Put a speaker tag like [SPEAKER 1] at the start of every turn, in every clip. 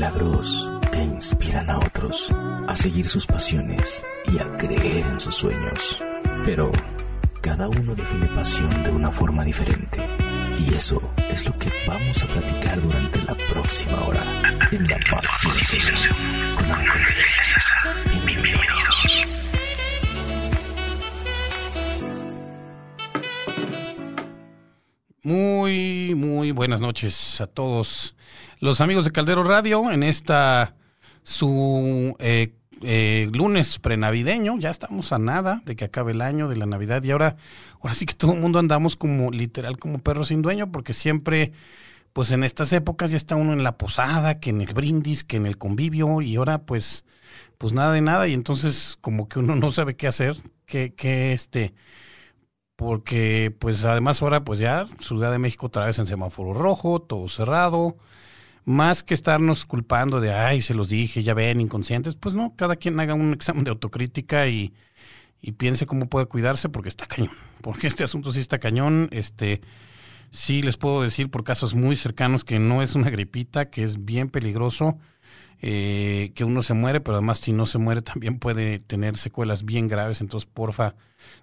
[SPEAKER 1] Milagros que inspiran a otros a seguir sus pasiones y a creer en sus sueños. Pero cada uno define pasión de una forma diferente. Y eso es lo que vamos a platicar durante la próxima hora en La Pasión con.
[SPEAKER 2] Muy, muy buenas noches a todos los amigos de Caldero Radio en esta su eh, eh, lunes prenavideño. Ya estamos a nada de que acabe el año de la Navidad y ahora, ahora sí que todo el mundo andamos como literal como perros sin dueño porque siempre, pues en estas épocas ya está uno en la posada, que en el brindis, que en el convivio y ahora pues, pues nada de nada y entonces como que uno no sabe qué hacer, qué, qué este porque pues además ahora pues ya Ciudad de México otra vez en semáforo rojo, todo cerrado, más que estarnos culpando de, ay, se los dije, ya ven, inconscientes, pues no, cada quien haga un examen de autocrítica y, y piense cómo puede cuidarse porque está cañón, porque este asunto sí está cañón, este, sí les puedo decir por casos muy cercanos que no es una gripita, que es bien peligroso, eh, que uno se muere, pero además si no se muere también puede tener secuelas bien graves, entonces porfa,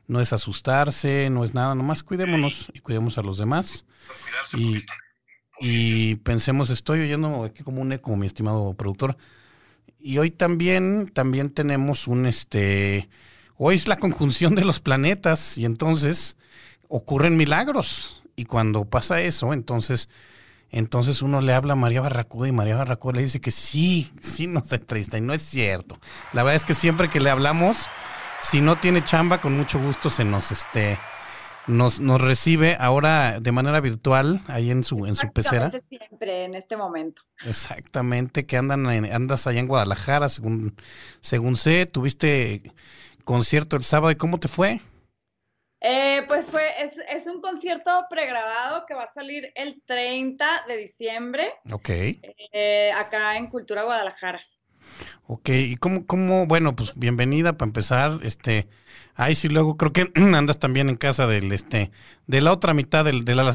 [SPEAKER 2] no es asustarse, no es nada, nomás cuidémonos y cuidemos a los demás. Y, y pensemos, estoy oyendo aquí como un eco, mi estimado productor. Y hoy también, también tenemos un este. Hoy es la conjunción de los planetas y entonces ocurren milagros. Y cuando pasa eso, entonces, entonces uno le habla a María Barracuda y María Barracuda le dice que sí, sí nos entrevista. Y no es cierto. La verdad es que siempre que le hablamos, si no tiene chamba, con mucho gusto se nos este nos, nos recibe ahora de manera virtual ahí en su en su pecera.
[SPEAKER 3] Siempre en este momento.
[SPEAKER 2] Exactamente, que andan en- andas allá en Guadalajara, según según sé, tuviste concierto el sábado y cómo te fue?
[SPEAKER 3] Eh, pues fue, es, es un concierto pregrabado que va a salir el 30 de diciembre
[SPEAKER 2] Ok,
[SPEAKER 3] eh, acá en Cultura Guadalajara.
[SPEAKER 2] ok, y cómo cómo bueno pues bienvenida para empezar, este, ay sí luego creo que andas también en casa del este de la otra mitad del de la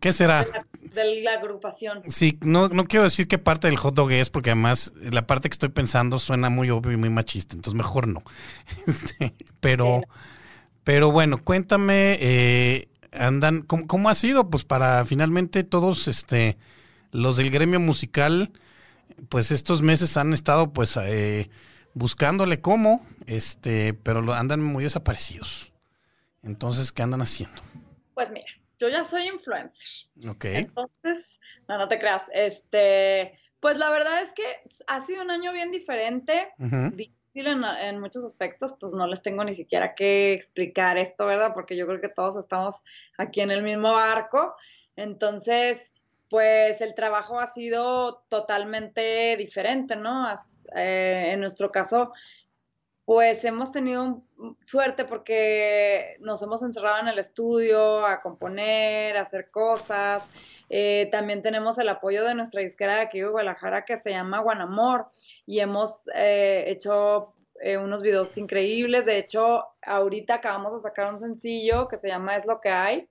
[SPEAKER 2] ¿qué será?
[SPEAKER 3] De la, de la agrupación.
[SPEAKER 2] Sí, no, no quiero decir qué parte del hot dog es, porque además la parte que estoy pensando suena muy obvio y muy machista, entonces mejor no. Este, pero, pero bueno, cuéntame, eh, andan, ¿cómo, cómo ha sido? Pues para finalmente todos, este, los del gremio musical, pues estos meses han estado, pues, eh, buscándole cómo, este, pero lo- andan muy desaparecidos. Entonces, ¿qué andan haciendo?
[SPEAKER 3] Pues mira, yo ya soy influencer.
[SPEAKER 2] Ok.
[SPEAKER 3] Entonces, no, no te creas. Este, pues la verdad es que ha sido un año bien diferente. Difícil en, en muchos aspectos, pues no les tengo ni siquiera que explicar esto, ¿verdad? Porque yo creo que todos estamos aquí en el mismo barco. Entonces, pues el trabajo ha sido totalmente diferente, ¿no? Eh, en nuestro caso, pues hemos tenido suerte porque nos hemos encerrado en el estudio a componer, a hacer cosas. Eh, también tenemos el apoyo de nuestra disquera de aquí de Guadalajara que se llama Guanamor y hemos eh, hecho unos videos increíbles. De hecho, ahorita acabamos de sacar un sencillo que se llama Es lo que hay.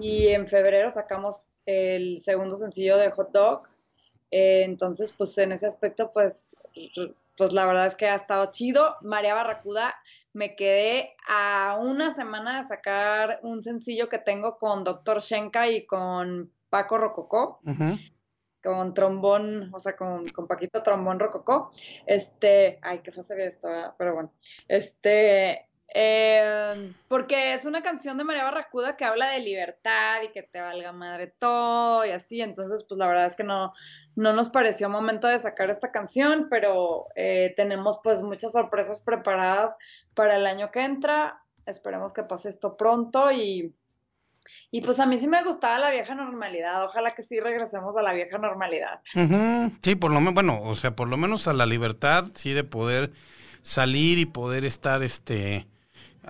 [SPEAKER 3] Y en febrero sacamos el segundo sencillo de Hot Dog. Eh, entonces, pues en ese aspecto, pues, pues la verdad es que ha estado chido. María Barracuda, me quedé a una semana de sacar un sencillo que tengo con Dr. Shenka y con Paco Rococó con trombón, o sea, con, con Paquito Trombón Rococó. Este, ay, qué ve esto, ¿verdad? pero bueno. Este, eh, porque es una canción de María Barracuda que habla de libertad y que te valga madre todo y así. Entonces, pues la verdad es que no, no nos pareció momento de sacar esta canción, pero eh, tenemos pues muchas sorpresas preparadas para el año que entra. Esperemos que pase esto pronto y, y pues a mí sí me gustaba la vieja normalidad. Ojalá que sí regresemos a la vieja normalidad.
[SPEAKER 2] Sí, por lo menos, bueno, o sea, por lo menos a la libertad, sí, de poder salir y poder estar, este,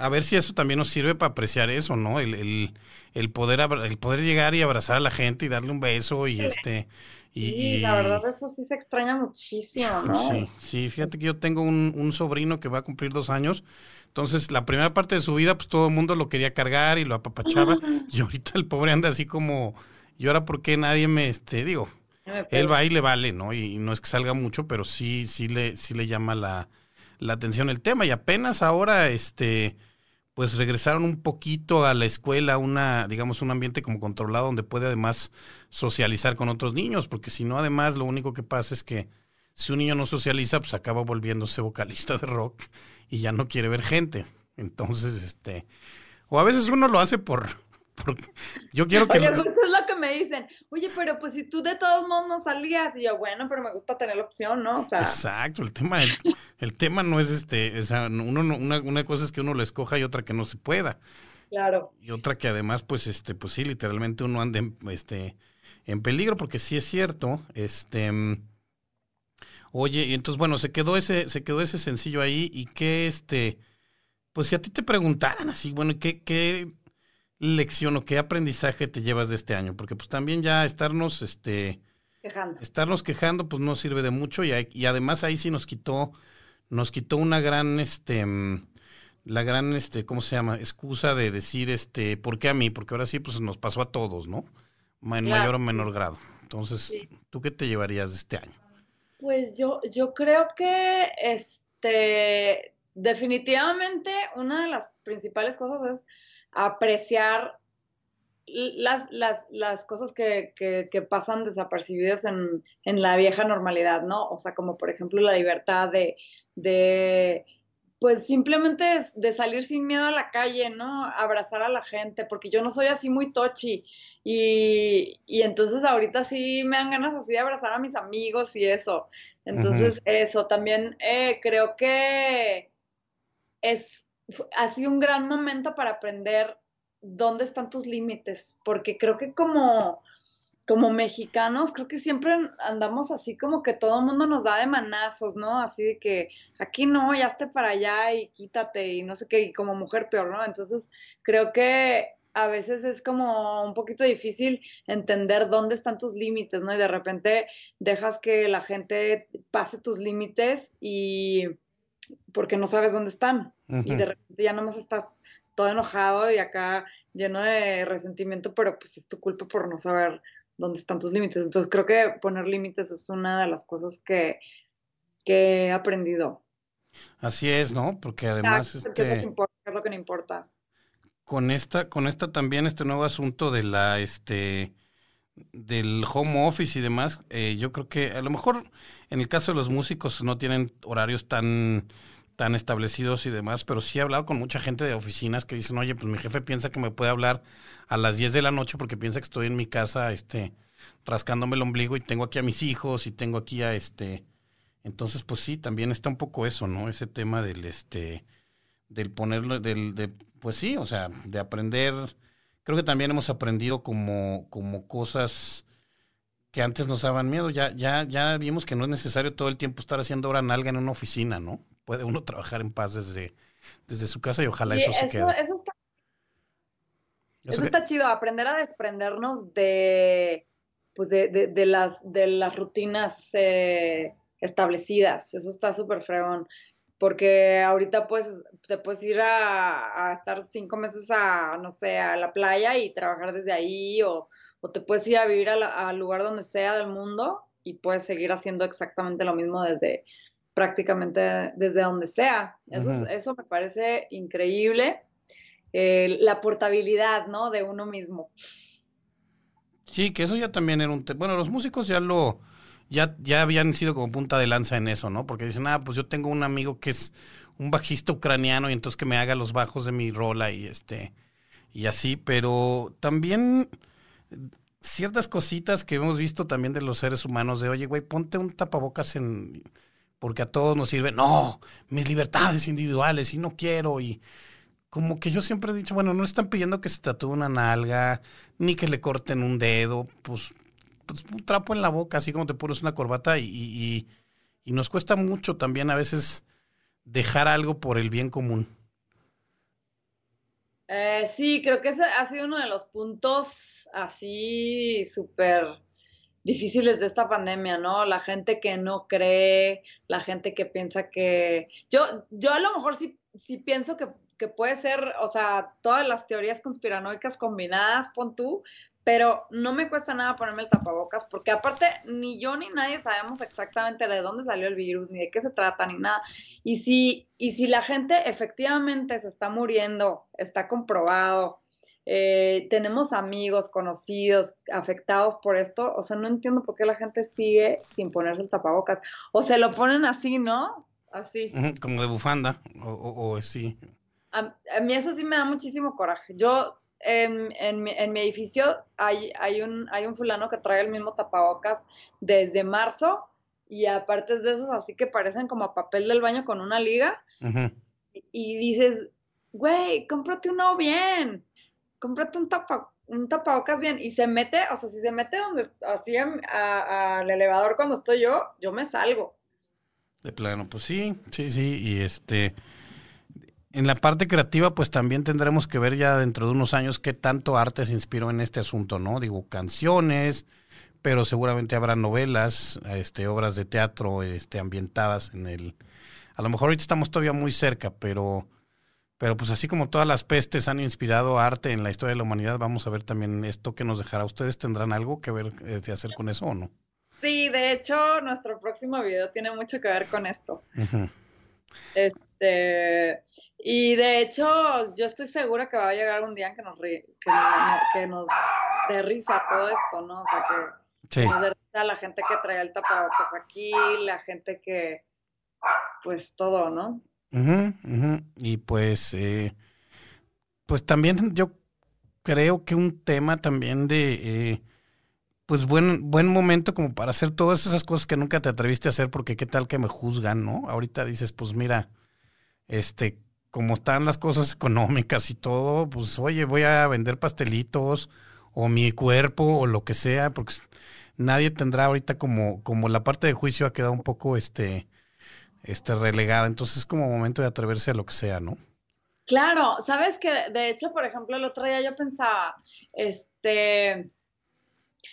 [SPEAKER 2] a ver si eso también nos sirve para apreciar eso, ¿no? El, el, el poder, el poder llegar y abrazar a la gente y darle un beso y este, y,
[SPEAKER 3] Sí,
[SPEAKER 2] y-
[SPEAKER 3] la verdad eso sí se extraña muchísimo, ¿no?
[SPEAKER 2] Sí, sí, fíjate que yo tengo un, un sobrino que va a cumplir dos años. Entonces, la primera parte de su vida, pues todo el mundo lo quería cargar y lo apapachaba. Y ahorita el pobre anda así como, ¿y ahora por qué nadie me, este, digo, Él va y le vale, ¿no? Y, no es que salga mucho, pero sí, sí le, sí le llama la, la atención el tema. Y apenas ahora, este, pues regresaron un poquito a la escuela, una, digamos, un ambiente como controlado donde puede además socializar con otros niños, porque si no, además, lo único que pasa es que si un niño no socializa, pues acaba volviéndose vocalista de rock y ya no quiere ver gente. Entonces, este, o a veces uno lo hace por, yo quiero que...
[SPEAKER 3] Oye, pues es lo que me dicen. Oye, pero pues si tú de todos modos no salías, y yo, bueno, pero me gusta tener la opción, ¿no? O sea...
[SPEAKER 2] Exacto, el tema, el, tema no es este, o sea, uno, una, una cosa es que uno lo escoja y otra que no se pueda.
[SPEAKER 3] Claro.
[SPEAKER 2] Y otra que además, pues, este, pues sí, literalmente uno anda en, este, en peligro, porque sí es cierto, este... Oye, y entonces, bueno, se quedó ese, se quedó ese sencillo ahí, y qué este, pues si a ti te preguntaran así, bueno, ¿qué, qué lección o qué aprendizaje te llevas de este año? Porque pues también ya estarnos, este,
[SPEAKER 3] quejando.
[SPEAKER 2] estarnos quejando, pues no sirve de mucho y, y además ahí sí nos quitó, nos quitó una gran, este, mm, la gran, este, ¿cómo se llama? Excusa de decir, este, ¿por qué a mí? Porque ahora sí, pues nos pasó a todos, ¿no? En mayor o menor grado. Entonces, ¿tú qué te llevarías de este año?
[SPEAKER 3] Pues yo, yo creo que, este, definitivamente una de las principales cosas es apreciar las, las, las cosas que, que, pasan desapercibidas en, en, la vieja normalidad, ¿no? O sea, como por ejemplo la libertad de, de pues simplemente de salir sin miedo a la calle, ¿no? Abrazar a la gente, porque yo no soy así muy tochi. Y, y entonces ahorita sí me dan ganas así de abrazar a mis amigos y eso. Entonces, eso también eh, creo que es ha sido un gran momento para aprender dónde están tus límites, porque creo que como, como mexicanos, creo que siempre andamos así como que todo el mundo nos da de manazos, ¿no? Así de que aquí no, ya esté para allá y quítate y no sé qué, y como mujer peor, ¿no? Entonces, creo que a veces es como un poquito difícil entender dónde están tus límites, ¿no? Y de repente dejas que la gente pase tus límites y porque no sabes dónde están. Y de repente ya nomás estás todo enojado y acá lleno de resentimiento, pero pues es tu culpa por no saber dónde están tus límites. Entonces creo que poner límites es una de las cosas que, que he aprendido.
[SPEAKER 2] Así es, ¿no? Porque además...
[SPEAKER 3] este, ¿qué, es lo que es lo que no importa?
[SPEAKER 2] Con esta, con esta también, este nuevo asunto de la, este, del home office y demás, eh, yo creo que a lo mejor en el caso de los músicos no tienen horarios tan, tan establecidos y demás, pero sí he hablado con mucha gente de oficinas que dicen, oye, pues mi jefe piensa que me puede hablar a las 10 de la noche porque piensa que estoy en mi casa, este, rascándome el ombligo y tengo aquí a mis hijos y tengo aquí a este. Entonces, pues sí, también está un poco eso, ¿no? Ese tema del, este, del ponerlo, del, de, pues sí, o sea, de aprender creo que también hemos aprendido como, como cosas que antes nos daban miedo. Ya, ya, ya vimos que no es necesario todo el tiempo estar haciendo hora nalga en una oficina, ¿no? Puede uno trabajar en paz desde, desde su casa y ojalá eso, se quede.
[SPEAKER 3] Eso está, eso, está chido, aprender a desprendernos de, pues de, de, las, de las rutinas eh, establecidas. Eso está súper fregón porque ahorita pues te puedes ir a, estar cinco meses a, no sé, a la playa y trabajar desde ahí, o, te puedes ir a vivir al lugar donde sea del mundo y puedes seguir haciendo exactamente lo mismo desde prácticamente desde donde sea. Eso, eso me parece increíble. la portabilidad, ¿no? De uno mismo.
[SPEAKER 2] Sí, que eso ya también era un... Bueno, los músicos ya lo ya, ya habían sido como punta de lanza en eso, ¿no? Porque dicen, ah, pues yo tengo un amigo que es un bajista ucraniano y entonces que me haga los bajos de mi rola y este y así, pero también ciertas cositas que hemos visto también de los seres humanos de, oye, güey, ponte un tapabocas en porque a todos nos sirve. No, mis libertades individuales y no quiero y como que yo siempre he dicho, bueno, no están pidiendo que se tatúe una nalga, ni que le corten un dedo, pues pues, un trapo en la boca, así como te pones una corbata y, y, nos cuesta mucho también a veces dejar algo por el bien común.
[SPEAKER 3] Eh, sí, creo que ese ha sido uno de los puntos así súper difíciles de esta pandemia, ¿no? La gente que no cree, la gente que piensa que... Yo, yo a lo mejor sí, sí pienso que, que puede ser, o sea, todas las teorías conspiranoicas combinadas, pon tú, pero no me cuesta nada ponerme el tapabocas porque aparte ni yo ni nadie sabemos exactamente de dónde salió el virus, ni de qué se trata, ni nada. Y si, y si la gente efectivamente se está muriendo, está comprobado, eh, tenemos amigos, conocidos, afectados por esto, o sea, no entiendo por qué la gente sigue sin ponerse el tapabocas. O se lo ponen así, ¿no? Así.
[SPEAKER 2] Como de bufanda, o, o, sí.
[SPEAKER 3] A, a, mí eso sí me da muchísimo coraje. Yo en, en, mi, en, mi, edificio hay, hay, un, hay un fulano que trae el mismo tapabocas desde marzo y aparte de esos así que parecen como papel del baño con una liga. Uh-huh. y, y, dices, güey, cómprate uno bien, cómprate un, tapa, un tapabocas bien. Y se mete, o sea, si se mete donde, así al elevador cuando estoy yo, yo me salgo.
[SPEAKER 2] De plano, pues sí, sí, sí, y este en la parte creativa, pues también tendremos que ver ya dentro de unos años qué tanto arte se inspiró en este asunto, ¿no? Digo, canciones, pero seguramente habrá novelas, este, obras de teatro este, ambientadas en el... A lo mejor ahorita estamos todavía muy cerca, pero, pero pues así como todas las pestes han inspirado arte en la historia de la humanidad, vamos a ver también esto que nos dejará. ¿Ustedes tendrán algo que ver eh, de hacer con eso o no?
[SPEAKER 3] Sí, de hecho, nuestro próximo video tiene mucho que ver con esto. Este, y de hecho, yo estoy segura que va a llegar un día en que nos, que, que nos dé risa todo esto, ¿no? O sea, que,
[SPEAKER 2] sí.
[SPEAKER 3] nos dé risa la gente que trae el tapabocas aquí, la gente que, pues todo, ¿no?
[SPEAKER 2] Y pues, eh, pues también yo creo que un tema también de, eh, pues buen, buen momento como para hacer todas esas cosas que nunca te atreviste a hacer porque qué tal que me juzgan, ¿no? Ahorita dices, pues mira, este, como están las cosas económicas y todo, pues oye, voy a vender pastelitos o mi cuerpo o lo que sea, porque nadie tendrá ahorita como, como la parte de juicio ha quedado un poco este, este relegada, entonces es como momento de atreverse a lo que sea, ¿no?
[SPEAKER 3] Claro, sabes que de hecho, por ejemplo, el otro día yo pensaba, este,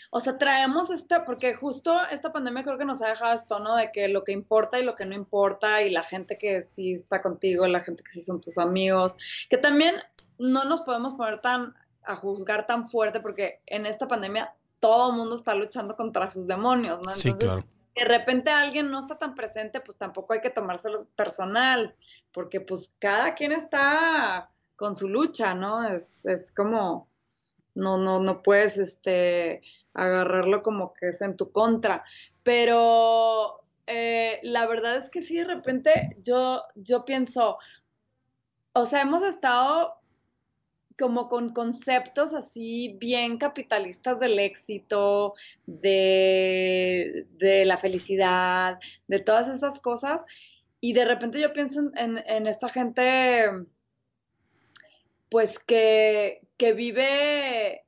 [SPEAKER 3] o sea, traemos esta, porque justo esta pandemia creo que nos ha dejado esto, ¿no? De que lo que importa y lo que no importa, y la gente que sí está contigo, la gente que sí son tus amigos, que también no nos podemos poner tan a juzgar tan fuerte, porque en esta pandemia todo el mundo está luchando contra sus demonios, ¿no?
[SPEAKER 2] Entonces, sí, claro.
[SPEAKER 3] De repente alguien no está tan presente, pues tampoco hay que tomárselo personal, porque pues cada quien está con su lucha, ¿no? Es, es como, no, no, no puedes, este, agarrarlo como que es en tu contra. Pero eh, la verdad es que sí, de repente yo, yo pienso, o sea, hemos estado como con conceptos así bien capitalistas del éxito, de, de la felicidad, de todas esas cosas. Y de repente yo pienso en, esta gente, pues que, que vive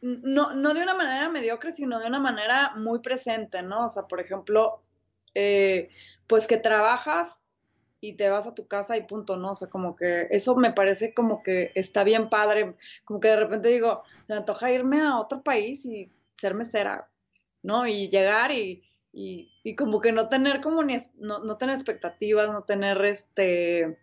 [SPEAKER 3] no, no de una manera mediocre, sino de una manera muy presente, ¿no? O sea, por ejemplo, eh, pues que trabajas y te vas a tu casa y punto, ¿no? O sea, como que eso me parece como que está bien padre, como que de repente digo, se me antoja irme a otro país y ser mesera, ¿no? Y llegar y, y, como que no tener como ni, no, no tener expectativas, no tener este,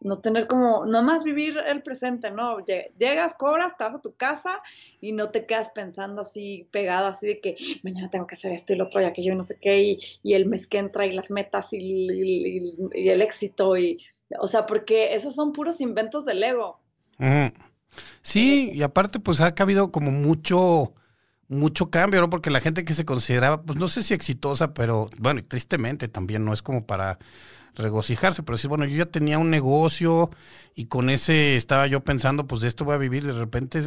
[SPEAKER 3] no tener como, nomás vivir el presente, ¿no? Llegas, cobras, te vas a tu casa y no te quedas pensando así pegado, así de que mañana tengo que hacer esto y lo otro y aquello y no sé qué, y, el mes que entra y las metas y, el éxito, y, o sea, porque esos son puros inventos del ego.
[SPEAKER 2] Sí, y aparte pues ha habido como mucho mucho cambio, ¿no? Porque la gente que se consideraba, pues no sé si exitosa, pero bueno, tristemente también no es como para regocijarse, pero decir, bueno, yo ya tenía un negocio y con ese estaba yo pensando, pues de esto voy a vivir, de repente,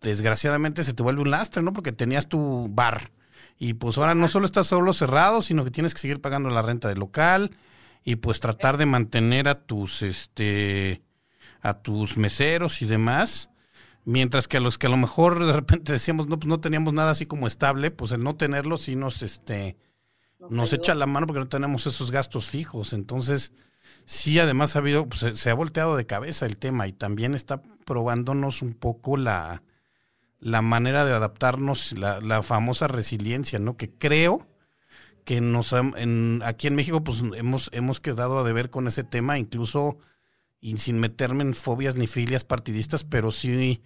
[SPEAKER 2] desgraciadamente se te vuelve un lastre, ¿no? Porque tenías tu bar y pues ahora no solo estás solo cerrado, sino que tienes que seguir pagando la renta del local y pues tratar de mantener a tus, este, a tus meseros y demás. Mientras que a los que a lo mejor de repente decíamos, no, pues no teníamos nada así como estable, pues el no tenerlo sí nos, este, nos, nos echa la mano porque no tenemos esos gastos fijos. Entonces, sí, además ha habido, pues, se, se, ha volteado de cabeza el tema y también está probándonos un poco la, la manera de adaptarnos, la, la, famosa resiliencia, ¿no? Que creo que nos en, aquí en México, pues hemos, hemos quedado a deber con ese tema, incluso y sin meterme en fobias ni filias partidistas, pero sí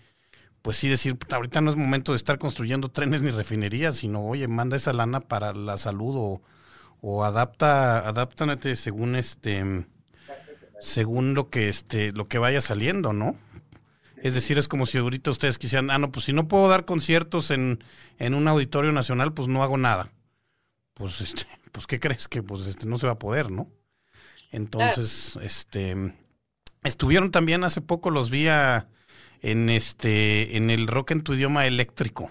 [SPEAKER 2] pues sí decir, ahorita no es momento de estar construyendo trenes ni refinerías, sino, oye, manda esa lana para la salud o, o adapta, adáptate según este, según lo que este, lo que vaya saliendo, ¿no? Es decir, es como si ahorita ustedes quisieran, ah, no, pues si no puedo dar conciertos en, en un auditorio nacional, pues no hago nada. Pues, este, pues, ¿qué crees? Que pues este no se va a poder, ¿no? Entonces, este estuvieron también hace poco, los vi en este, en el rock en tu idioma eléctrico.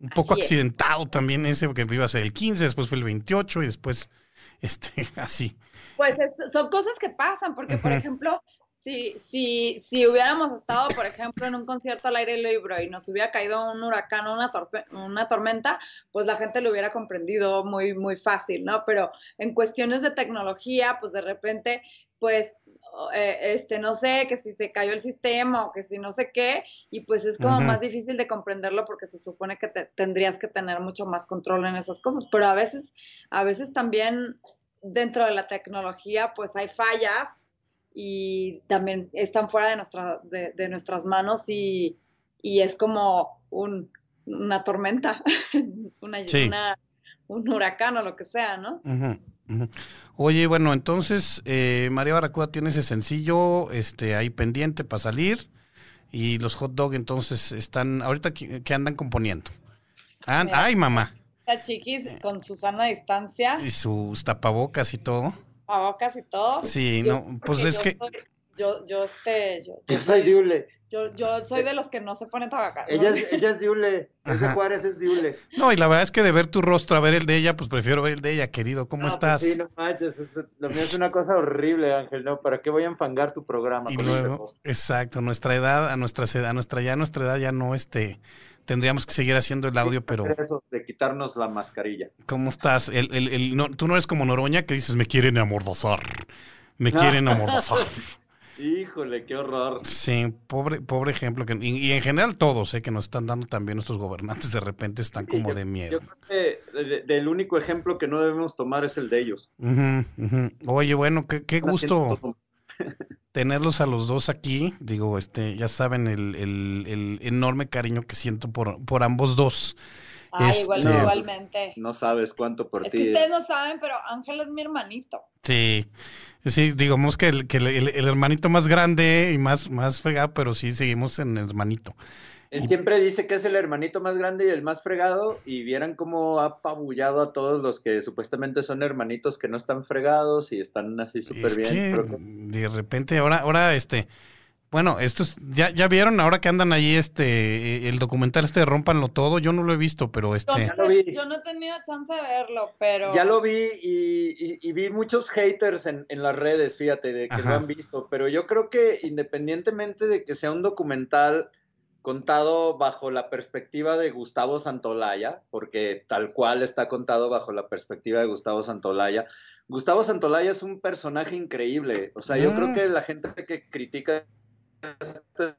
[SPEAKER 2] Un poco accidentado también ese, porque iba a ser el 15, después fue el 28 y después, este, así.
[SPEAKER 3] Pues son cosas que pasan, porque por ejemplo, si, si, si hubiéramos estado, por ejemplo, en un concierto al aire libre y nos hubiera caído un huracán o una, una tormenta, pues la gente lo hubiera comprendido muy, muy fácil, ¿no? Pero en cuestiones de tecnología, pues de repente, pues, eh, este, no sé, que si se cayó el sistema o que si no sé qué, y pues es como más difícil de comprenderlo porque se supone que tendrías que tener mucho más control en esas cosas, pero a veces, a veces también dentro de la tecnología, pues hay fallas y también están fuera de, nuestra, de, nuestras manos y, es como un, una tormenta, una, un huracán o lo que sea, ¿no?
[SPEAKER 2] Oye, bueno, entonces eh, María Barracuda tiene ese sencillo este, ahí pendiente para salir y los hot dog entonces están, ahorita que andan componiendo. ay, mamá.
[SPEAKER 3] La chiquis con su sana distancia.
[SPEAKER 2] Y sus tapabocas y todo
[SPEAKER 3] bocas y todo.
[SPEAKER 2] Sí, no, pues es que...
[SPEAKER 3] yo, yo, este, yo,
[SPEAKER 4] yo, soy Diule.
[SPEAKER 3] Yo, yo soy de los que no se ponen tabacar.
[SPEAKER 4] Ella, es, ella es Diule, es de Juárez, es Diule.
[SPEAKER 2] No, y la verdad es que de ver tu rostro a ver el de ella, pues prefiero ver el de ella, querido. ¿Cómo pues estás?
[SPEAKER 4] sí, no manches, es, lo mío es una cosa horrible, Ángel, ¿no? ¿Para qué voy a enfangar tu programa?
[SPEAKER 2] Y luego, exacto, nuestra edad, a nuestra edad, a nuestra ya nuestra edad ya no, este tendríamos que seguir haciendo el audio, pero...
[SPEAKER 4] de quitarnos la mascarilla.
[SPEAKER 2] ¿Cómo estás? El, el, el, no, tú no eres como Noroña que dices, me quieren amordazar, me quieren amordazar.
[SPEAKER 4] Híjole, qué horror.
[SPEAKER 2] Sí, pobre, pobre ejemplo. Que, y, en general todos, eh, que nos están dando también nuestros gobernantes, de repente están como de miedo. Yo
[SPEAKER 4] creo que del único ejemplo que no debemos tomar es el de ellos.
[SPEAKER 2] Oye, bueno, qué, qué gusto tenerlos a los dos aquí. Digo, este, ya saben el, el, enorme cariño que siento por, por ambos dos.
[SPEAKER 3] Ah, igualmente.
[SPEAKER 4] No sabes cuánto por
[SPEAKER 3] es
[SPEAKER 4] ti.
[SPEAKER 3] Que ustedes no saben, pero Ángel es mi hermanito.
[SPEAKER 2] Sí. Sí, digamos que el, que el, hermanito más grande y más, más fregado, pero sí seguimos en el hermanito.
[SPEAKER 4] Él siempre dice que es el hermanito más grande y el más fregado, y vieran cómo ha apabullado a todos los que supuestamente son hermanitos que no están fregados y están así súper bien.
[SPEAKER 2] De repente, ahora, ahora, este, bueno, estos, ya, ya vieron ahora que andan ahí, este, el documental este de Rompanlo Todo, yo no lo he visto, pero este.
[SPEAKER 3] Yo, no he tenido chance de verlo, pero.
[SPEAKER 4] Ya lo vi y, vi muchos haters en, las redes, fíjate, de que lo han visto, pero yo creo que independientemente de que sea un documental contado bajo la perspectiva de Gustavo Santolaya, porque tal cual está contado bajo la perspectiva de Gustavo Santolaya. Gustavo Santolaya es un personaje increíble, o sea, yo creo mm. que la gente que critica este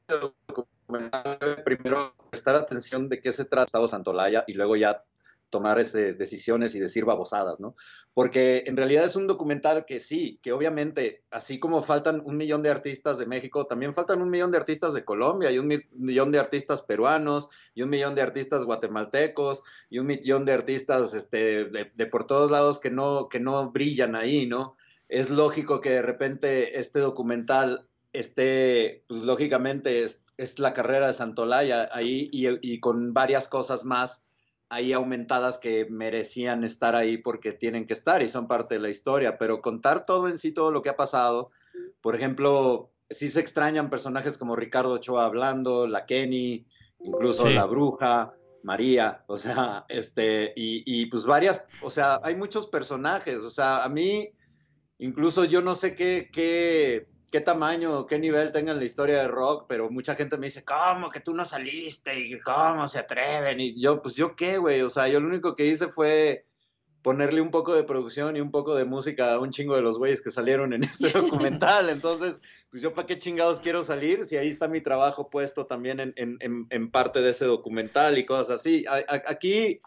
[SPEAKER 4] documental primero prestar atención de qué se trata Gustavo Santolaya y luego ya tomar ese, decisiones y decir babosadas, ¿no? Porque en realidad es un documental que sí, que obviamente, así como faltan un millón de artistas de México, también faltan un millón de artistas de Colombia y un millón de artistas peruanos y un millón de artistas guatemaltecos y un millón de artistas este, de, por todos lados que no, que no brillan ahí, ¿no? Es lógico que de repente este documental esté, pues lógicamente es, la carrera de Santolaya ahí y, y con varias cosas más ahí aumentadas que merecían estar ahí porque tienen que estar y son parte de la historia, pero contar todo en sí, todo lo que ha pasado, por ejemplo, sí se extrañan personajes como Ricardo Ochoa hablando, la Kenny, incluso la bruja, María, o sea, este, y, y pues varias, o sea, hay muchos personajes, o sea, a mí, incluso yo no sé qué, qué qué tamaño, qué nivel tengan la historia de rock, pero mucha gente me dice, ¿cómo que tú no saliste? ¿Y cómo se atreven? Y yo, pues yo qué, güey, o sea, yo lo único que hice fue ponerle un poco de producción y un poco de música a un chingo de los güeyes que salieron en este documental. Entonces, pues yo para qué chingados quiero salir si ahí está mi trabajo puesto también en, en, en parte de ese documental y cosas así. aquí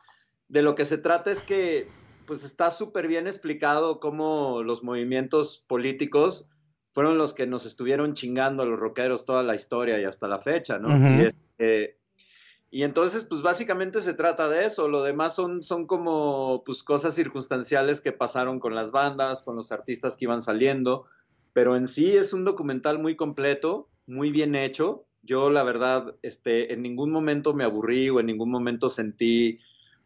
[SPEAKER 4] de lo que se trata es que pues está súper bien explicado cómo los movimientos políticos fueron los que nos estuvieron chingando a los rockeros toda la historia y hasta la fecha, ¿no? y, Y entonces, pues básicamente se trata de eso. Lo demás son, son como pues, cosas circunstanciales que pasaron con las bandas, con los artistas que iban saliendo. Pero en sí es un documental muy completo, muy bien hecho. Yo, la verdad, este, en ningún momento me aburrí o en ningún momento sentí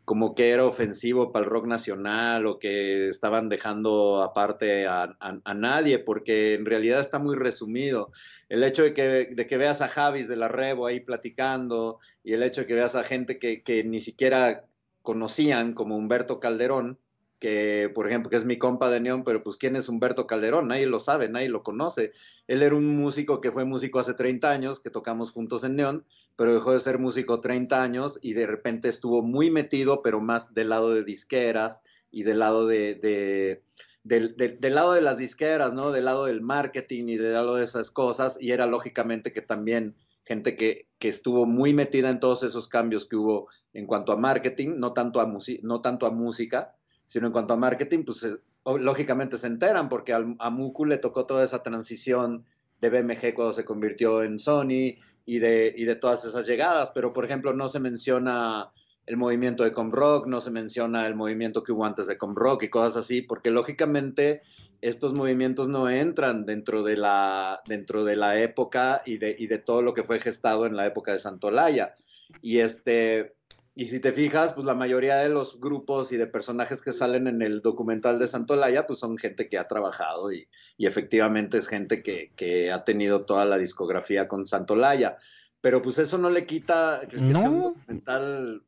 [SPEAKER 4] como que era ofensivo para el rock nacional o que estaban dejando aparte a, nadie, porque en realidad está muy resumido. El hecho de que, de que, veas a Javis de la Rebo ahí platicando y el hecho de que veas a gente que, que ni siquiera conocían, como Humberto Calderón, que por ejemplo, que es mi compa de Neón, pero pues ¿quién es Humberto Calderón? Nadie lo sabe, nadie lo conoce. Él era un músico que fue músico hace 30 años, que tocamos juntos en Neón, pero dejó de ser músico 30 años y de repente estuvo muy metido, pero más del lado de disqueras y del lado de, del, lado de las disqueras, ¿no? Del lado del marketing y del lado de esas cosas, y era lógicamente que también gente que, que estuvo muy metida en todos esos cambios que hubo en cuanto a marketing, no tanto a, no tanto a música, sino en cuanto a marketing, pues lógicamente se enteran porque a Muku le tocó toda esa transición de BMG cuando se convirtió en Sony y de, y de todas esas llegadas, pero por ejemplo no se menciona el movimiento de Comrock, no se menciona el movimiento que hubo antes de Comrock y cosas así, porque lógicamente estos movimientos no entran dentro de la, dentro de la época y de, y de todo lo que fue gestado en la época de Santolaya. Y este, y si te fijas, pues la mayoría de los grupos y de personajes que salen en el documental de Santolaya, pues son gente que ha trabajado y, efectivamente es gente que, ha tenido toda la discografía con Santolaya. Pero pues eso no le quita que sea un documental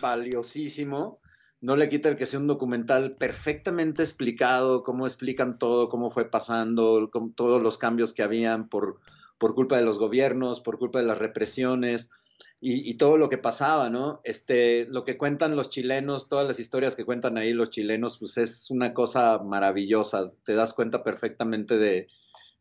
[SPEAKER 4] valiosísimo, no le quita el que sea un documental perfectamente explicado, cómo explican todo, cómo fue pasando, todos los cambios que habían por, por culpa de los gobiernos, por culpa de las represiones y, todo lo que pasaba, ¿no? Este, lo que cuentan los chilenos, todas las historias que cuentan ahí los chilenos, pues es una cosa maravillosa. Te das cuenta perfectamente de,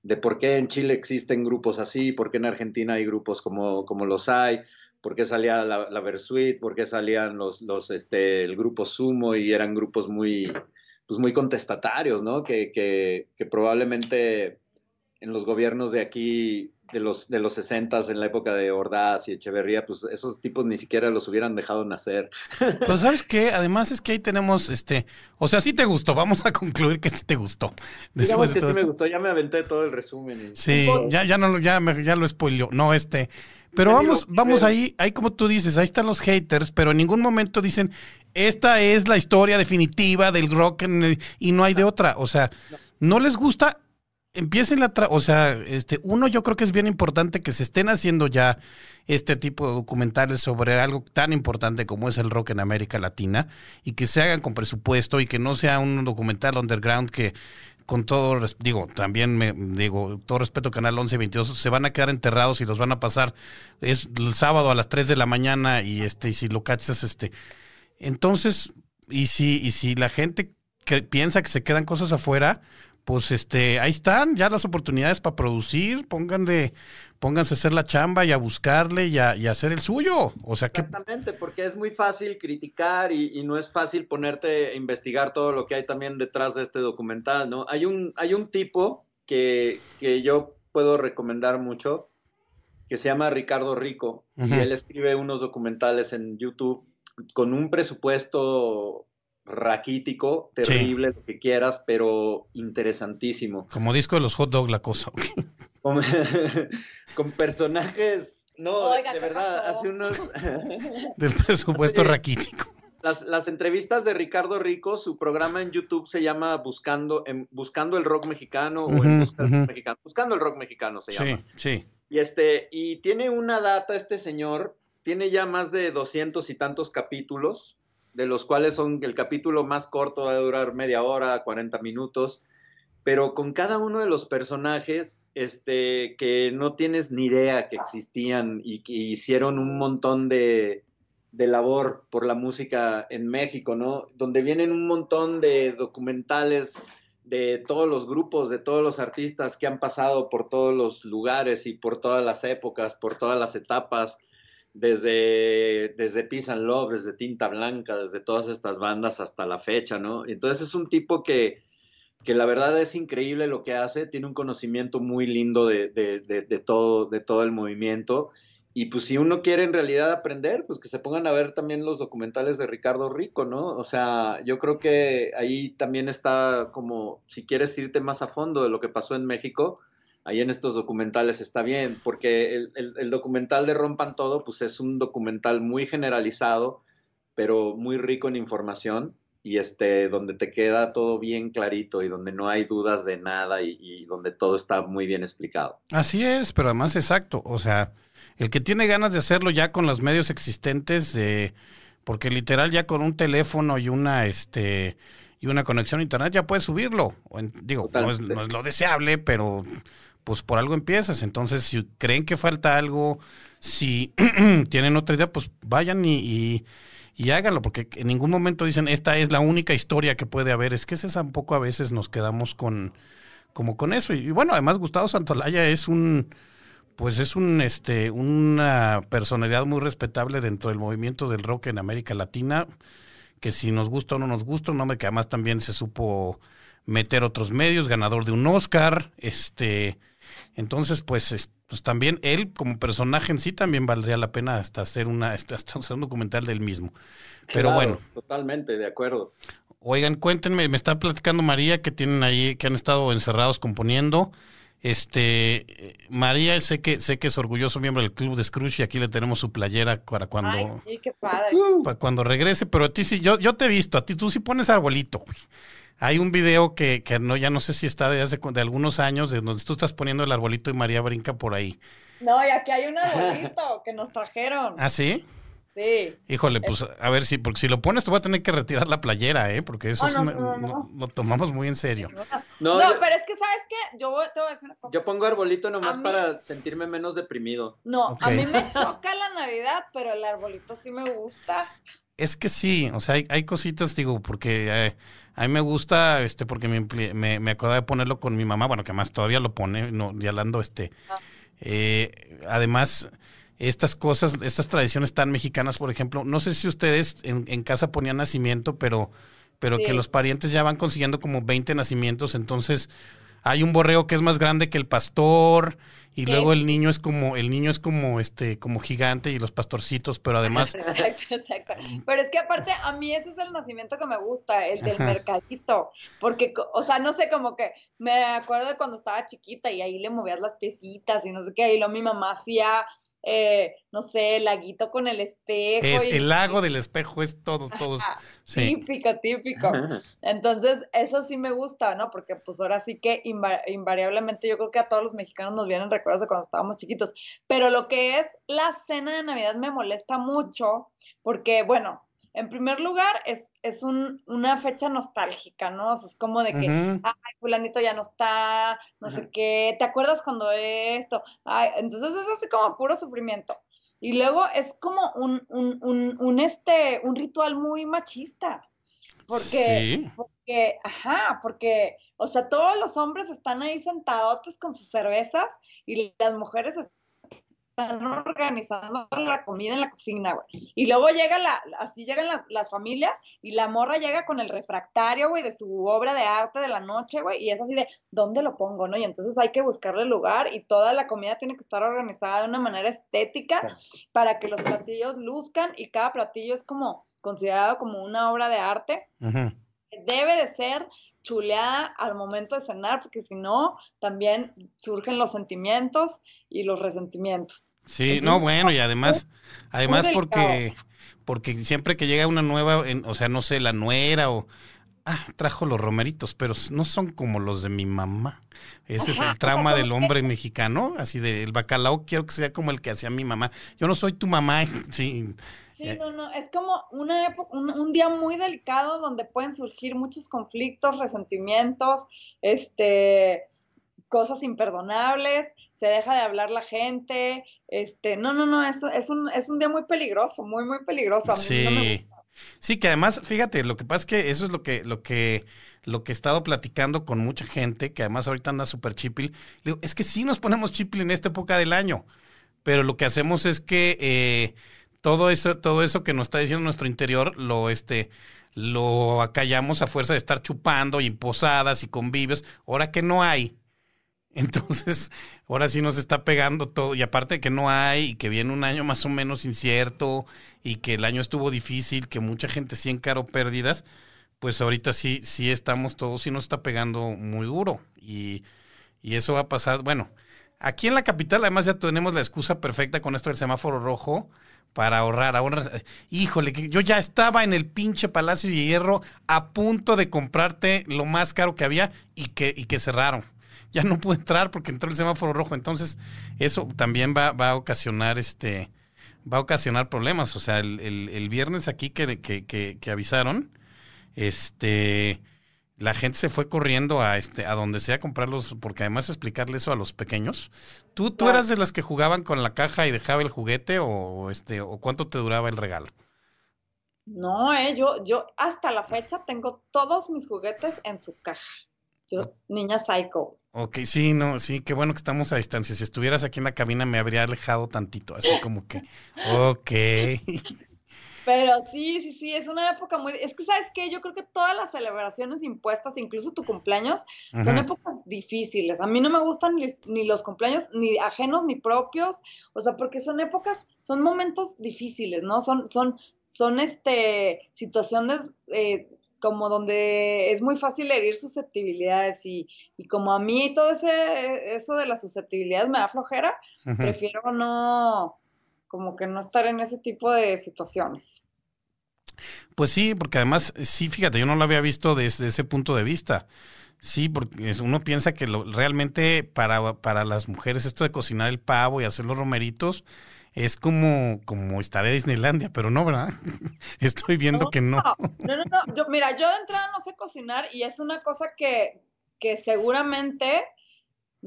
[SPEAKER 4] de por qué en Chile existen grupos así, por qué en Argentina hay grupos como, como los hay, por qué salía la, Versuit, por qué salían los, los, este, el grupo Sumo y eran grupos muy, pues muy contestatarios, ¿no? Que, que probablemente en los gobiernos de aquí de los, de los 60 en la época de Ordaz y Echeverría, pues esos tipos ni siquiera los hubieran dejado nacer.
[SPEAKER 2] Pues sabes qué, además es que ahí tenemos, este, o sea, sí te gustó, vamos a concluir que sí te gustó.
[SPEAKER 4] Que sí me gustó, ya me aventé todo el resumen.
[SPEAKER 2] Sí, ya, ya no ya, ya lo spoileó, no este. Pero vamos, vamos ahí, ahí como tú dices, ahí están los haters, pero en ningún momento dicen, esta es la historia definitiva del rock y no hay de otra. O sea, no les gusta empiecen la, o sea, este, uno yo creo que es bien importante que se estén haciendo ya este tipo de documentales sobre algo tan importante como es el rock en América Latina y que se hagan con presupuesto y que no sea un documental underground que con todo, digo, también me digo, todo respeto Canal 11 y 22, se van a quedar enterrados y los van a pasar es el sábado a las 3 de la mañana y este y si lo cachas este entonces y si y si la gente que piensa que se quedan cosas afuera, pues este, ahí están ya las oportunidades para producir, pónganle, pónganse a hacer la chamba y a buscarle y a, hacer el suyo. O sea que.
[SPEAKER 4] Exactamente, porque es muy fácil criticar y, no es fácil ponerte a investigar todo lo que hay también detrás de este documental, ¿no? Hay un, hay un tipo que, que yo puedo recomendar mucho, que se llama Ricardo Rico, y él escribe unos documentales en YouTube con un presupuesto raquítico, terrible, lo que quieras, pero interesantísimo.
[SPEAKER 2] Como disco de los hot dog la cosa.
[SPEAKER 4] Con, personajes, no, de verdad, hace unos...
[SPEAKER 2] Del presupuesto raquítico.
[SPEAKER 4] Las, entrevistas de Ricardo Rico, su programa en YouTube se llama Buscando, Buscando el Rock Mexicano o en Mexicano. Buscando el Rock Mexicano se llama.
[SPEAKER 2] Sí, sí.
[SPEAKER 4] Y, este, y tiene una data este señor, tiene ya más de doscientos y tantos capítulos de los cuales son el capítulo más corto va a durar media hora, 40 minutos, pero con cada uno de los personajes este, que no tienes ni idea que existían y que hicieron un montón de, de labor por la música en México, ¿no? Donde vienen un montón de documentales de todos los grupos, de todos los artistas que han pasado por todos los lugares y por todas las épocas, por todas las etapas, desde, desde Peace and Love, desde Tinta Blanca, desde todas estas bandas hasta la fecha, ¿no? Entonces es un tipo que, que la verdad es increíble lo que hace, tiene un conocimiento muy lindo de, de, de, todo, de todo el movimiento y pues si uno quiere en realidad aprender, pues que se pongan a ver también los documentales de Ricardo Rico, ¿no? O sea, yo creo que ahí también está como, si quieres irte más a fondo de lo que pasó en México, ahí en estos documentales está bien, porque el, el documental de Rompan Todo, pues es un documental muy generalizado, pero muy rico en información y este, donde te queda todo bien clarito y donde no hay dudas de nada y, donde todo está muy bien explicado.
[SPEAKER 2] Así es, pero además exacto, o sea, el que tiene ganas de hacerlo ya con los medios existentes, porque literal ya con un teléfono y una, este, y una conexión a internet ya puedes subirlo. Digo, no es, no es, lo deseable, pero pues por algo empiezas. Entonces, si creen que falta algo, si tienen otra idea, pues vayan y y háganlo, porque en ningún momento dicen, esta es la única historia que puede haber. Es que es un poco a veces nos quedamos con, como con eso. Y, bueno, además Gustavo Santolaya es un, pues es un, este, una personalidad muy respetable dentro del movimiento del rock en América Latina, que si nos gusta o no nos gusta, un hombre que además también se supo meter otros medios, ganador de un Oscar, este, entonces pues, pues también él como personaje en sí también valdría la pena hasta hacer una hasta hacer un documental del mismo. Pero bueno.
[SPEAKER 4] Totalmente, de acuerdo.
[SPEAKER 2] Oigan, cuéntenme, me está platicando María que tienen ahí, que han estado encerrados componiendo. Este, María, sé que, sé que es orgulloso miembro del club de Scrooge y aquí le tenemos su playera para cuando,
[SPEAKER 3] Ay, qué padre.
[SPEAKER 2] para cuando regrese, pero a ti sí, yo, yo te he visto, a ti tú sí pones arbolito. Hay un video que, que no, ya no sé si está de hace de algunos años, de donde tú estás poniendo el arbolito y María brinca por ahí.
[SPEAKER 3] No, y aquí hay un arbolito que nos trajeron.
[SPEAKER 2] ¿Ah, sí?
[SPEAKER 3] Sí.
[SPEAKER 2] Híjole, pues a ver si, porque si lo pones te voy a tener que retirar la playera, ¿eh? Porque eso es lo tomamos muy en serio.
[SPEAKER 3] No, pero es que, ¿sabes qué? Yo te voy a decir una cosa.
[SPEAKER 4] Yo pongo arbolito nomás para sentirme menos deprimido.
[SPEAKER 3] No, a mí me choca la Navidad, pero el arbolito sí me gusta.
[SPEAKER 2] Es que sí, o sea, hay, hay cositas, digo, porque eh, a mí me gusta, este, porque me, me, me acordaba de ponerlo con mi mamá, bueno, que más todavía lo pone, no, ya hablando, este. Ah. Eh, además, estas cosas, estas tradiciones tan mexicanas, por ejemplo, no sé si ustedes en, casa ponían nacimiento, pero, pero que los parientes ya van consiguiendo como 20 nacimientos, entonces hay un borrego que es más grande que el pastor y luego el niño es como el niño es como este como gigante y los pastorcitos, pero además
[SPEAKER 3] exacto, exacto. Pero es que aparte a mí ese es el nacimiento que me gusta, el del mercadito, porque o sea, no sé, como que me acuerdo de cuando estaba chiquita y ahí le movías las piecitas y no sé qué, y luego mi mamá hacía eh, no sé, el laguito con el espejo.
[SPEAKER 2] Es el lago del espejo, es todos, todos.
[SPEAKER 3] Típico, típico. Entonces, eso sí me gusta, ¿no? Porque pues ahora sí que invariablemente yo creo que a todos los mexicanos nos vienen recuerdos de cuando estábamos chiquitos. Pero lo que es la cena de Navidad me molesta mucho porque, bueno, en primer lugar, es, es un, una fecha nostálgica, ¿no? O sea, es como de que, ay, fulanito ya no está, no sé qué, ¿te acuerdas cuando esto? Ay, entonces es así como puro sufrimiento. Y luego es como un, un, un, un este, un ritual muy machista. Porque, porque, ajá, porque, o sea, todos los hombres están ahí sentados con sus cervezas y las mujeres están organizando la comida en la cocina, güey. Y luego llega la, así llegan las, las, familias y la morra llega con el refractario, güey, de su obra de arte de la noche, güey, y es así de, ¿dónde lo pongo, no? Y entonces hay que buscarle lugar y toda la comida tiene que estar organizada de una manera estética para que los platillos luzcan y cada platillo es como considerado como una obra de arte. Debe de ser chuleada al momento de cenar, porque si no, también surgen los sentimientos y los resentimientos.
[SPEAKER 2] Sí, no, bueno, y además, además porque, porque siempre que llega una nueva, o sea, no sé, la nuera o, ah, trajo los romeritos, pero no son como los de mi mamá. Ese es el trauma del hombre mexicano, así de el bacalao quiero que sea como el que hacía mi mamá. Yo no soy tu mamá, sí.
[SPEAKER 3] Sí, no, no, es como una época, un, día muy delicado donde pueden surgir muchos conflictos, resentimientos, este, cosas imperdonables, se deja de hablar la gente, este, no, no, no, eso es un, es un día muy peligroso, muy, muy peligroso.
[SPEAKER 2] sí. Sí, que además, fíjate, lo que pasa es que eso es lo que, lo que, lo que he estado platicando con mucha gente, que además ahorita anda súper chipil. Digo, es que sí nos ponemos chipil en esta época del año, pero lo que hacemos es que eh, todo eso, todo eso que nos está diciendo nuestro interior, lo este, lo acallamos a fuerza de estar chupando y posadas y convivios. Ahora que no hay, Entonces, ahora sí nos está pegando todo. Y aparte que no hay, y que viene un año más o menos incierto, y que el año estuvo difícil, que mucha gente sí encaró pérdidas, pues ahorita sí, sí estamos todos, sí nos está pegando muy duro. Y, y eso va a pasar, bueno, aquí en la capital además ya tenemos la excusa perfecta con esto del semáforo rojo para ahorrar. ahorrar. Híjole, que yo ya estaba en el pinche Palacio de Hierro a punto de comprarte lo más caro que había y que, y que cerraron ya no pude entrar porque entró el semáforo rojo. Entonces, eso también va, a ocasionar este va a ocasionar problemas. O sea, el, viernes aquí que, que, avisaron, este la gente se fue corriendo a este a donde sea a comprarlos, porque además explicarle eso a los pequeños. ¿Tú, tú eras de las que jugaban con la caja y dejaba el juguete o este o cuánto te duraba el regalo?
[SPEAKER 3] No, eh, yo, yo hasta la fecha tengo todos mis juguetes en su caja. Yo, niña psycho.
[SPEAKER 2] Ok, sí, no, sí, qué bueno que estamos a distancia. Si estuvieras aquí en la cabina me habría alejado tantito, así como que, ok.
[SPEAKER 3] Pero sí, sí, sí, es una época muy... Es que, ¿sabes qué? Yo creo que todas las celebraciones impuestas, incluso tu cumpleaños, son épocas difíciles. A mí no me gustan ni, los cumpleaños, ni ajenos, ni propios, o sea, porque son épocas, son momentos difíciles, ¿no? Son, son, son, este, situaciones eh, como donde es muy fácil herir susceptibilidades y, como a mí todo ese, eso de las susceptibilidades me da flojera, prefiero no, como que no estar en ese tipo de situaciones.
[SPEAKER 2] Pues sí, porque además, sí, fíjate, yo no lo había visto desde ese punto de vista. Sí, porque uno piensa que lo, realmente para, para las mujeres esto de cocinar el pavo y hacer los romeritos, es como, como estar en Disneylandia, pero no, ¿verdad? Estoy viendo que no.
[SPEAKER 3] No, no, no. Yo, mira, yo de entrada no sé cocinar y es una cosa que, que seguramente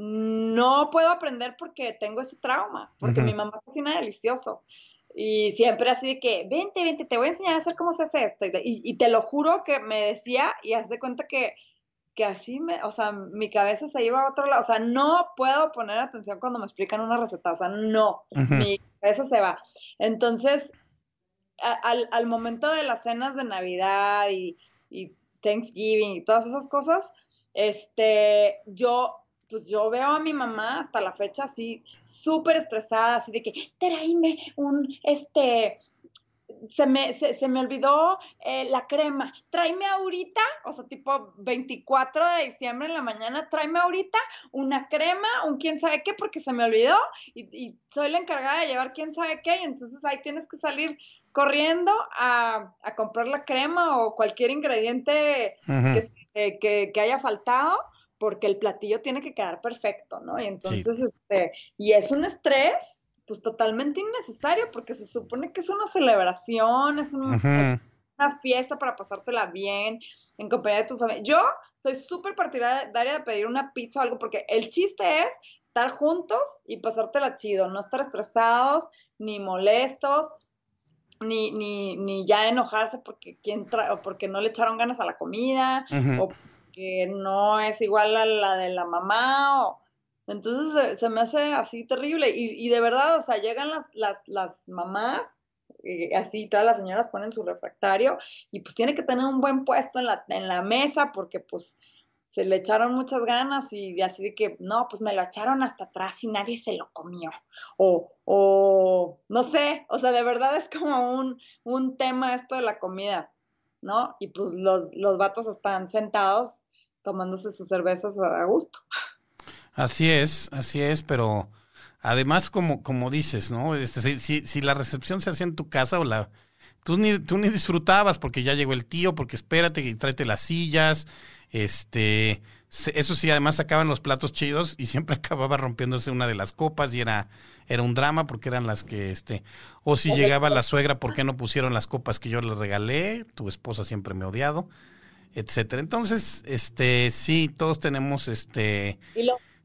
[SPEAKER 3] no puedo aprender porque tengo ese trauma, porque mi mamá cocina delicioso. Y siempre así de que, vente, vente, te voy a enseñar a hacer cómo se hace esto. Y, y te lo juro que me decía y haz de cuenta que que así me, o sea, mi cabeza se iba a otro lado, o sea, no puedo poner atención cuando me explican una receta, o sea, no, mi cabeza se va. Entonces, al, al, momento de las cenas de Navidad y, y Thanksgiving y todas esas cosas, este, yo pues yo veo a mi mamá hasta la fecha así, súper estresada, así de que, tráeme un, este, se me, se, me olvidó eh, la crema, tráeme ahorita, o sea, tipo 24 de diciembre en la mañana, tráeme ahorita una crema, un quién sabe qué, porque se me olvidó y, soy la encargada de llevar quién sabe qué, y entonces ahí tienes que salir corriendo a, comprar la crema o cualquier ingrediente que, que, haya faltado porque el platillo tiene que quedar perfecto, ¿no? Y entonces, este, y es un estrés pues totalmente innecesario porque se supone que es una celebración, es, una fiesta para pasártela bien en compañía de tu familia. Yo soy súper partidaria de pedir una pizza o algo porque el chiste es estar juntos y pasártela chido, no estar estresados ni molestos. Ni, ni, ni ya enojarse porque quién o porque no le echaron ganas a la comida o no es igual a la de la mamá o, entonces se, me hace así terrible. Y, de verdad, o sea, llegan las, las, las mamás, eh, así todas las señoras ponen su refractario y pues tiene que tener un buen puesto en la, en la mesa porque pues se le echaron muchas ganas y así de que, no, pues me lo echaron hasta atrás y nadie se lo comió. O, o no sé, o sea, de verdad es como un, un tema esto de la comida, ¿no? Y pues los, los vatos están sentados tomándose sus cervezas a gusto.
[SPEAKER 2] Así es, así es, pero además como, como dices, ¿no? Este, si, si, la recepción se hacía en tu casa o la... Tú ni, tú ni disfrutabas porque ya llegó el tío, porque espérate y tráete las sillas, este... Eso sí, además sacaban los platos chidos y siempre acababa rompiéndose una de las copas y era, era un drama porque eran las que, este, o si llegaba la suegra, ¿por qué no pusieron las copas que yo le regalé? Tu esposa siempre me ha odiado, etcétera. Entonces, este, sí, todos tenemos, este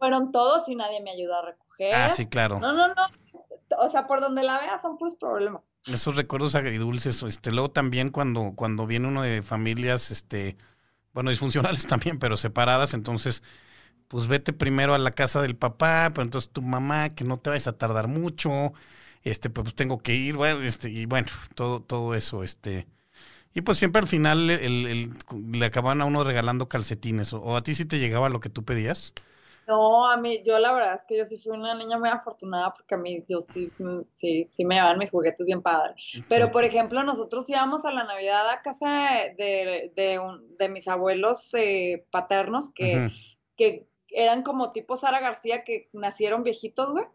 [SPEAKER 3] fueron todos y nadie me ayudó a recoger.
[SPEAKER 2] Ah, sí, claro.
[SPEAKER 3] No, no, no. O sea, por donde la veas son puros problemas.
[SPEAKER 2] Esos recuerdos agridulces, este, luego también cuando, cuando viene uno de familias, este, bueno, disfuncionales también, pero separadas, entonces, pues vete primero a la casa del papá, pero entonces tu mamá, que no te vayas a tardar mucho, este, pues tengo que ir, bueno, este, y bueno, todo, todo eso, este, y pues siempre al final el, le acaban a uno regalando calcetines, o, a ti sí te llegaba lo que tú pedías.
[SPEAKER 3] No, a mí, yo la verdad es que yo sí fui una niña muy afortunada porque a mí, yo sí, sí, sí me llevaban mis juguetes bien padre. Pero, por ejemplo, nosotros íbamos a la Navidad a casa de, de, de mis abuelos eh, paternos que, que eran como tipo Sara García que nacieron viejitos, güey.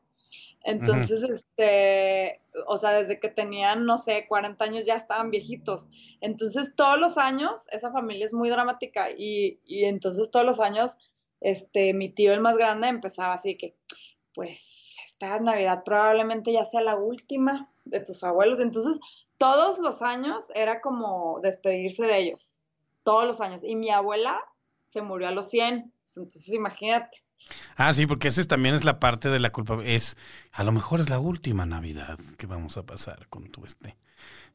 [SPEAKER 3] Entonces, este, o sea, desde que tenían, no sé, 40 años ya estaban viejitos. Entonces, todos los años, esa familia es muy dramática y, y entonces todos los años este, mi tío el más grande empezaba así que, pues, esta Navidad probablemente ya sea la última de tus abuelos. Entonces, todos los años era como despedirse de ellos, todos los años. Y mi abuela se murió a los 100, entonces imagínate.
[SPEAKER 2] Ah, sí, porque esa también es la parte de la culpa. Es, a lo mejor es la última Navidad que vamos a pasar con tu este.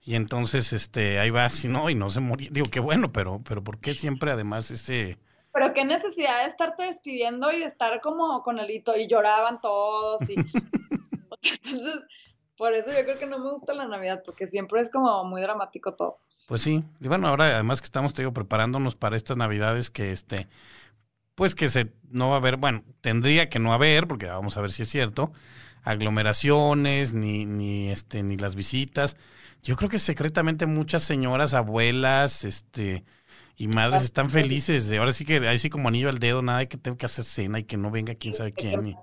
[SPEAKER 2] Y entonces, este, ahí va, si no, y no se murió. Digo, qué bueno, pero, pero ¿por qué siempre además ese
[SPEAKER 3] pero qué necesidad de estarte despidiendo y de estar como con el hito y lloraban todos y entonces por eso yo creo que no me gusta la Navidad porque siempre es como muy dramático todo.
[SPEAKER 2] Pues sí, y bueno, ahora además que estamos te digo, preparándonos para estas Navidades que este pues que se no va a haber, bueno, tendría que no haber porque vamos a ver si es cierto, aglomeraciones ni ni este ni las visitas. Yo creo que secretamente muchas señoras, abuelas, este y madres están felices. De, ahora sí que ahí sí como anillo al dedo, nada de que tengo que hacer cena y que no venga quién sabe quién.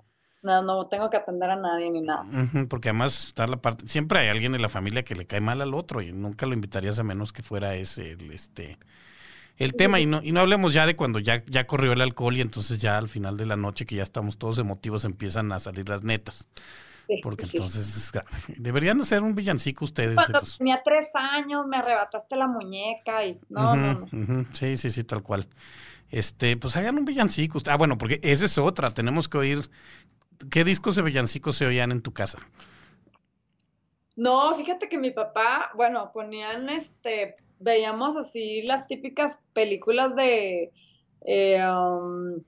[SPEAKER 3] No, no tengo que atender a nadie ni nada.
[SPEAKER 2] porque además está la parte, siempre hay alguien en la familia que le cae mal al otro y nunca lo invitarías a menos que fuera ese el este el tema y no y no hablemos ya de cuando ya ya corrió el alcohol y entonces ya al final de la noche que ya estamos todos emotivos empiezan a salir las netas porque entonces es grave. Deberían hacer un villancico ustedes.
[SPEAKER 3] Cuando tenía tres años me arrebataste la muñeca y no, no,
[SPEAKER 2] Sí, sí, sí, tal cual. Este, pues hagan un villancico. Ah, bueno, porque esa es otra. Tenemos que oír. ¿Qué discos de villancicos se oían en tu casa?
[SPEAKER 3] No, fíjate que mi papá, bueno, ponían este, veíamos así las típicas películas de eh, um,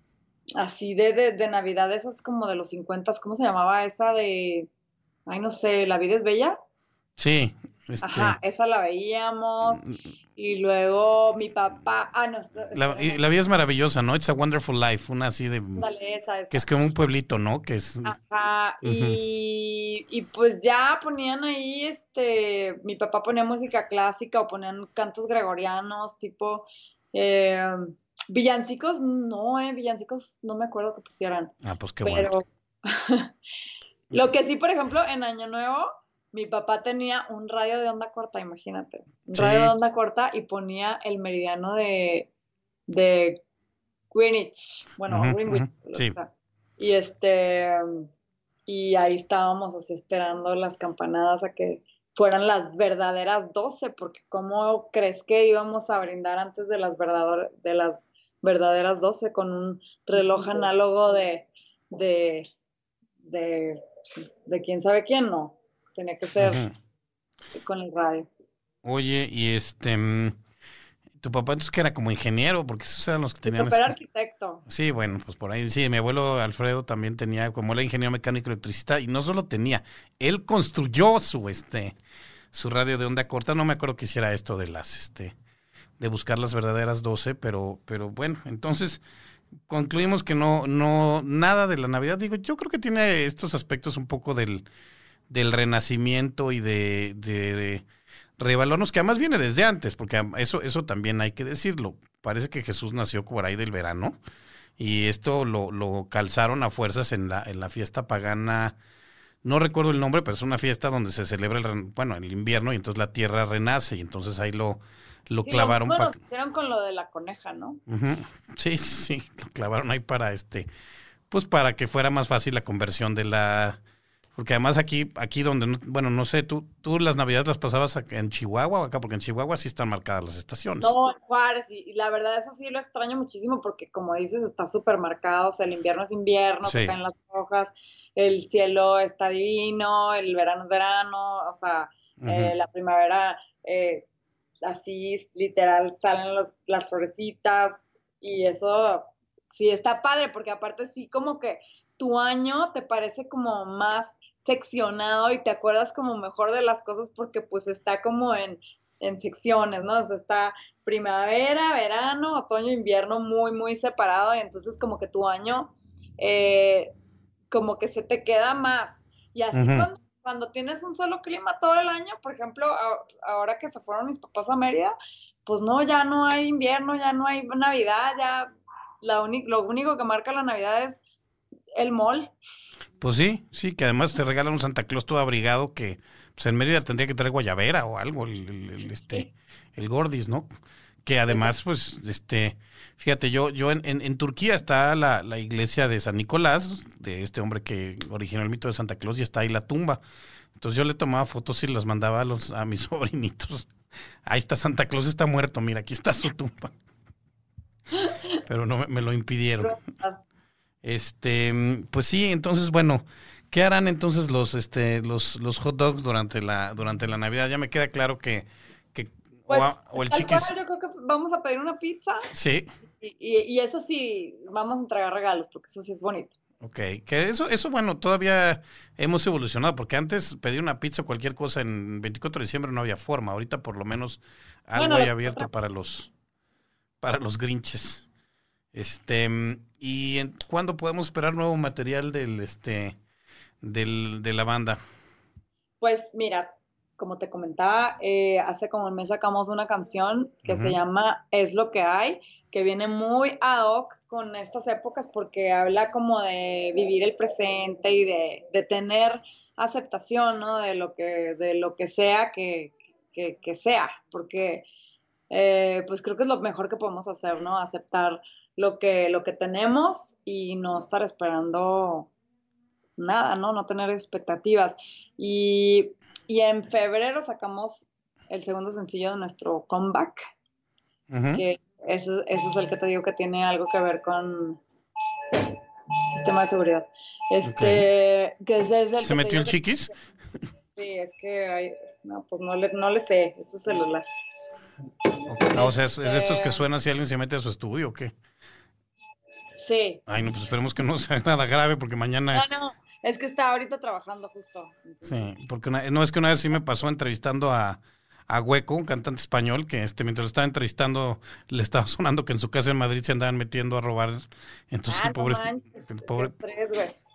[SPEAKER 3] así de, de, de Navidad, esas como de los 50, ¿cómo se llamaba esa de, ay no sé, La vida es bella?
[SPEAKER 2] Sí.
[SPEAKER 3] Este... Ajá, esa la veíamos. Y luego mi papá, ah, no.
[SPEAKER 2] La, la, vida es maravillosa, ¿no? It's a Wonderful Life, una así de...
[SPEAKER 3] Dale, esa, esa.
[SPEAKER 2] Que es como un pueblito, ¿no? Que es...
[SPEAKER 3] Ajá, uh -huh. y, y, pues ya ponían ahí, este, mi papá ponía música clásica o ponían cantos gregorianos, tipo, eh, Villancicos, no, eh, villancicos no me acuerdo que pusieran.
[SPEAKER 2] Ah, pues qué pero...
[SPEAKER 3] bueno. Lo que sí, por ejemplo, en Año Nuevo, mi papá tenía un radio de onda corta, imagínate. Un sí. radio de onda corta y ponía el meridiano de, de Greenwich. Bueno, uh -huh, Greenwich. Uh -huh, sí. Y este. Y ahí estábamos así esperando las campanadas a que fueran las verdaderas 12, porque ¿cómo crees que íbamos a brindar antes de las, de las verdaderas 12 con un reloj análogo de, de, de, de quién sabe quién, no. Tenía que ser con el radio.
[SPEAKER 2] Oye, y este, mm, tu papá entonces que era como ingeniero, porque esos eran los que tenían...
[SPEAKER 3] Mi era arquitecto.
[SPEAKER 2] Sí, bueno, pues por ahí, sí, mi abuelo Alfredo también tenía, como era ingeniero mecánico electricista, y no solo tenía, él construyó su, este, su radio de onda corta, no me acuerdo que hiciera esto de las, este, de buscar las verdaderas 12, pero, pero bueno, entonces concluimos que no, no, nada de la Navidad, digo, yo creo que tiene estos aspectos un poco del, del renacimiento y de, de, que además viene desde antes, porque eso, eso también hay que decirlo. Parece que Jesús nació por ahí del verano y esto lo, lo calzaron a fuerzas en la, en la fiesta pagana. No recuerdo el nombre, pero es una fiesta donde se celebra el, bueno, el invierno y entonces la tierra renace y entonces ahí lo, lo
[SPEAKER 3] sí,
[SPEAKER 2] clavaron.
[SPEAKER 3] Lo hicieron con lo de la coneja, ¿no?
[SPEAKER 2] Uh -huh. Sí, sí, lo clavaron ahí para este, pues para que fuera más fácil la conversión de la, porque además aquí, aquí donde, no, bueno, no sé, tú, tú las navidades las pasabas en Chihuahua o acá, porque en Chihuahua sí están marcadas las estaciones.
[SPEAKER 3] No, en Juárez, y, y, la verdad eso sí lo extraño muchísimo porque como dices, está súper marcado, o sea, el invierno es invierno, sí. se caen las hojas, el cielo está divino, el verano es verano, o sea, uh -huh. eh, la primavera, eh, así literal salen los, las florecitas y eso sí está padre, porque aparte sí como que tu año te parece como más seccionado y te acuerdas como mejor de las cosas porque pues está como en, en secciones, ¿no? O sea, está primavera, verano, otoño, invierno muy, muy separado y entonces como que tu año eh, como que se te queda más. Y así cuando, cuando, tienes un solo clima todo el año, por ejemplo, ahora que se fueron mis papás a Mérida, pues no, ya no hay invierno, ya no hay Navidad, ya la lo único que marca la Navidad es el mall.
[SPEAKER 2] Pues sí, sí, que además te regalan un Santa Claus todo abrigado que pues en Mérida tendría que traer guayabera o algo, el, este, el gordis, ¿no? Que además, pues, este, fíjate, yo, yo en, en, Turquía está la, la, iglesia de San Nicolás, de este hombre que originó el mito de Santa Claus, y está ahí la tumba. Entonces yo le tomaba fotos y las mandaba a, los, a mis sobrinitos. Ahí está Santa Claus, está muerto, mira, aquí está su tumba. Pero no me, lo impidieron. Este, pues sí, entonces, bueno, ¿qué harán entonces los, este, los, los hot dogs durante la, durante la Navidad? Ya me queda claro que, que
[SPEAKER 3] o, pues, el chiquis. Yo creo que vamos a pedir una pizza.
[SPEAKER 2] Sí.
[SPEAKER 3] Y, y, eso sí, vamos a entregar regalos, porque eso sí es bonito.
[SPEAKER 2] Ok, que eso, eso bueno, todavía hemos evolucionado, porque antes pedir una pizza o cualquier cosa en 24 de diciembre no había forma. Ahorita por lo menos algo hay abierto para los para los grinches. Este, ¿y en, cuándo podemos esperar nuevo material del este del, de la banda?
[SPEAKER 3] Pues mira, como te comentaba, eh, hace como un mes sacamos una canción que se llama Es lo que hay, que viene muy ad hoc con estas épocas porque habla como de vivir el presente y de, de tener aceptación, ¿no? De lo que, de lo que sea que, que, que sea, porque eh, pues creo que es lo mejor que podemos hacer, ¿no? Aceptar lo que, lo que tenemos y no estar esperando nada, ¿no? No tener expectativas. Y, en febrero sacamos el segundo sencillo de nuestro comeback, que ese, es el que te digo que tiene algo que ver con sistema de seguridad. Este, que ese es el
[SPEAKER 2] ¿Se metió el chiquis?
[SPEAKER 3] Sí, es que hay, no, pues no le, no le sé, es su celular.
[SPEAKER 2] o sea, ¿es, estos que suenan si alguien se mete a su estudio o qué?
[SPEAKER 3] Sí.
[SPEAKER 2] Ay, no, pues esperemos que no sea nada grave porque mañana...
[SPEAKER 3] No, no, es que está ahorita trabajando justo.
[SPEAKER 2] Sí, porque no, es que una vez sí me pasó entrevistando a, a Hueco, un cantante español, que este mientras lo estaba entrevistando le estaba sonando que en su casa en Madrid se andaban metiendo a robar. Entonces, ah, pobre,
[SPEAKER 3] pobre...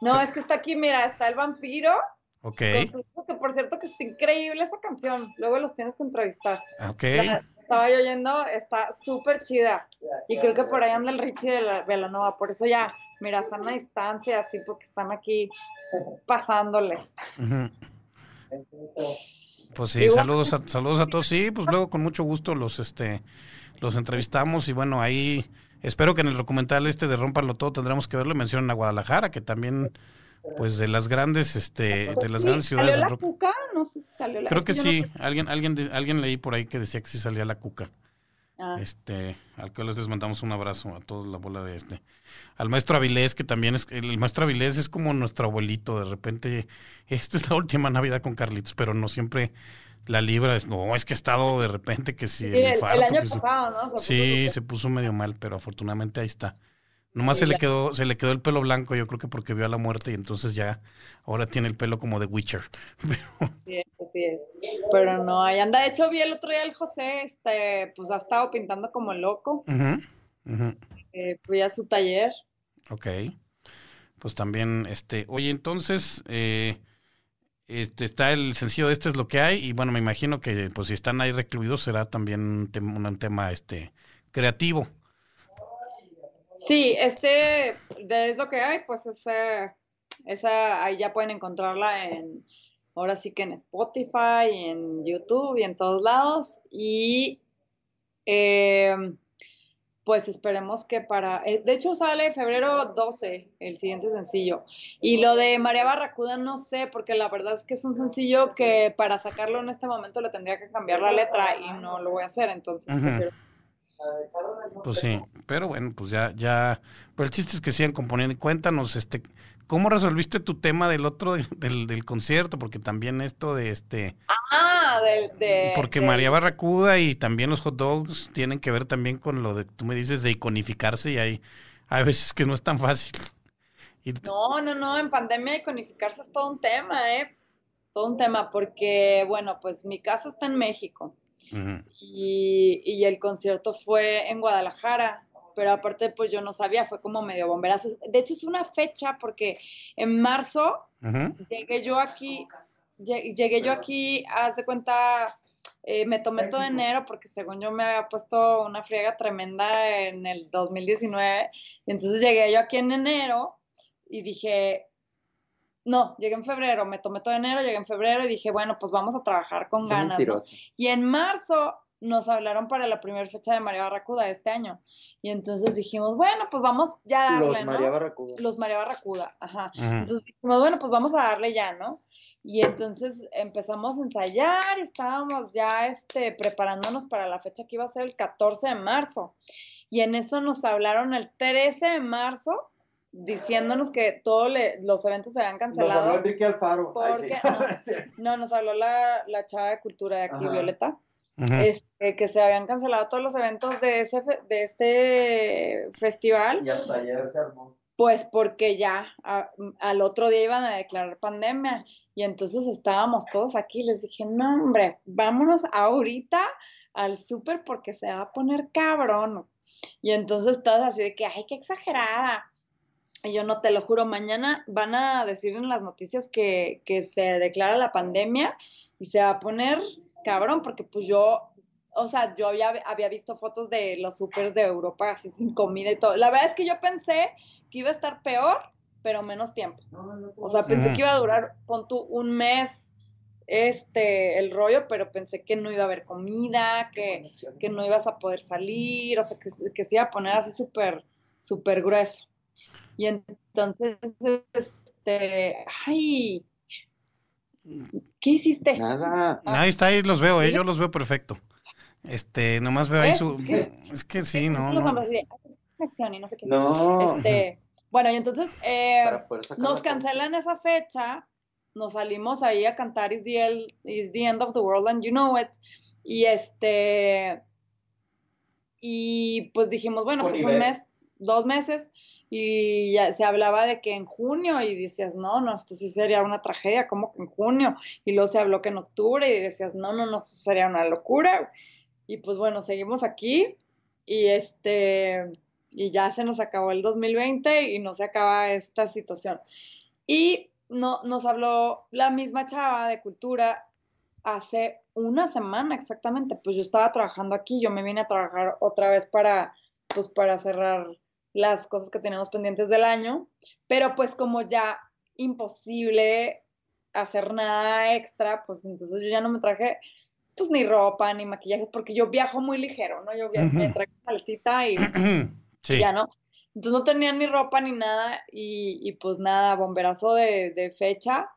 [SPEAKER 3] No, es que está aquí, mira, está el vampiro.
[SPEAKER 2] Ok.
[SPEAKER 3] que por cierto que está increíble esa canción. Luego los tienes que entrevistar.
[SPEAKER 2] Ok.
[SPEAKER 3] Estaba yo oyendo, está súper chida. Y creo que por ahí anda el Richie de la Velanova. Por eso ya, mira, están a distancia, así porque están aquí pasándole.
[SPEAKER 2] Pues sí, saludos a, saludos a todos. Sí, pues luego con mucho gusto los este los entrevistamos y bueno, ahí espero que en el documental este de Rompanlo Todo tendremos que verlo. Mencionan a Guadalajara, que también pues de las grandes este de las grandes ciudades
[SPEAKER 3] ¿Salió la cuca? No sé si salió la
[SPEAKER 2] Creo que sí, alguien alguien alguien leí por ahí que decía que sí salía la cuca. Ah. Este, al que les mandamos un abrazo a toda la bola de este. Al maestro Avilés, que también es, el maestro Avilés es como nuestro abuelito, de repente, esta es la última Navidad con Carlitos, pero no siempre la libra, es, no, es que ha estado de repente que si
[SPEAKER 3] el, año pasado, ¿no?
[SPEAKER 2] sí, se puso medio mal, pero afortunadamente ahí está. Nomás se le quedó, se le quedó el pelo blanco, yo creo que porque vio a la muerte y entonces ya ahora tiene el pelo como de Witcher.
[SPEAKER 3] Sí, así es. Pero no, ahí anda. De hecho, vi el otro día el José, este, pues ha estado pintando como loco. Eh, fui a su taller.
[SPEAKER 2] Ok. Pues también, este, oye, entonces, eh, este, está el sencillo de este es lo que hay, y bueno, me imagino que pues si están ahí recluidos será también un tema, un tema este creativo.
[SPEAKER 3] Sí, este es lo que hay, pues esa, esa ahí ya pueden encontrarla en, ahora sí que en Spotify, en YouTube y en todos lados. Y em, pues esperemos que para, eh, de hecho sale febrero 12 el siguiente sencillo. Y lo de María Barracuda no sé, porque la verdad es que es un sencillo que para sacarlo en este momento le tendría que cambiar la letra y no lo voy a hacer, entonces...
[SPEAKER 2] Pues sí, pero bueno, pues ya, ya, pero el chiste es que sigan componiendo. Cuéntanos, este, ¿cómo resolviste tu tema del otro, del, del concierto? Porque también esto de este...
[SPEAKER 3] Ah, del... De,
[SPEAKER 2] porque María Barracuda y también los hot dogs tienen que ver también con lo de, tú me dices, de iconificarse y hay, hay veces que no es tan fácil.
[SPEAKER 3] No, no, no, en pandemia iconificarse es todo un tema, ¿eh? Todo un tema, porque, bueno, pues mi casa está en México y, el concierto fue en Guadalajara. pero aparte pues yo no sabía, fue como medio bomberazo. De hecho es una fecha porque en marzo llegué yo aquí, llegué yo aquí, haz de cuenta, eh, me tomé todo enero porque según yo me había puesto una friega tremenda en el 2019, y entonces llegué yo aquí en enero y dije, no, llegué en febrero, me tomé todo enero, llegué en febrero y dije, bueno, pues vamos a trabajar con ganas. Y en marzo nos hablaron para la primera fecha de María Barracuda de este año. Y entonces dijimos, bueno, pues vamos ya a darle,
[SPEAKER 4] Los María Barracuda.
[SPEAKER 3] Los María Barracuda, ajá. Entonces dijimos, bueno, pues vamos a darle ya, ¿no? Y entonces empezamos a ensayar y estábamos ya este, preparándonos para la fecha que iba a ser el 14 de marzo. Y en eso nos hablaron el 13 de marzo diciéndonos que todos los eventos se habían cancelado. Nos
[SPEAKER 4] habló Enrique Alfaro.
[SPEAKER 3] no, nos habló la, la, chava de cultura de aquí, Violeta. Este, que se habían cancelado todos los eventos de, ese, de este festival.
[SPEAKER 4] Y hasta ayer se armó.
[SPEAKER 3] Pues porque ya al otro día iban a declarar pandemia y entonces estábamos todos aquí. Les dije, no, hombre, vámonos ahorita al súper porque se va a poner cabrón. Y entonces todos así de que, ay, qué exagerada. Y yo no te lo juro, mañana van a decir en las noticias que, que se declara la pandemia y se va a poner cabrón, porque pues yo, o sea, yo había, había visto fotos de los supers de Europa así sin comida y todo. La verdad es que yo pensé que iba a estar peor, pero menos tiempo. o sea, pensé que iba a durar, pon tú, un mes este, el rollo, pero pensé que no iba a haber comida, que, que no ibas a poder salir, o sea, que, que se iba a poner así súper, súper grueso. Y entonces, este, ay, ¿Qué hiciste?
[SPEAKER 4] Nada.
[SPEAKER 2] Ahí está, ahí los veo, eh, yo los veo perfecto. Este, nomás veo ahí su. Es que sí, no. No.
[SPEAKER 3] no. Este, bueno, y entonces eh, nos cancelan esa fecha, nos salimos ahí a cantar Is the, Is the End of the World and You Know It. Y este. Y pues dijimos, bueno, pues un mes, dos meses y ya se hablaba de que en junio y decías, no, no, esto sí sería una tragedia, como que en junio? Y luego se habló que en octubre y decías, no, no, no, sería una locura. Y pues bueno, seguimos aquí y este, y ya se nos acabó el 2020 y no se acaba esta situación. Y no, nos habló la misma chava de cultura hace una semana exactamente, pues yo estaba trabajando aquí, yo me vine a trabajar otra vez para, pues para cerrar las cosas que tenemos pendientes del año, pero pues como ya imposible hacer nada extra, pues entonces yo ya no me traje pues ni ropa ni maquillaje porque yo viajo muy ligero, ¿no? Yo viajo, me traje saltita y ya no. Entonces no tenía ni ropa ni nada y, pues nada, bomberazo de, fecha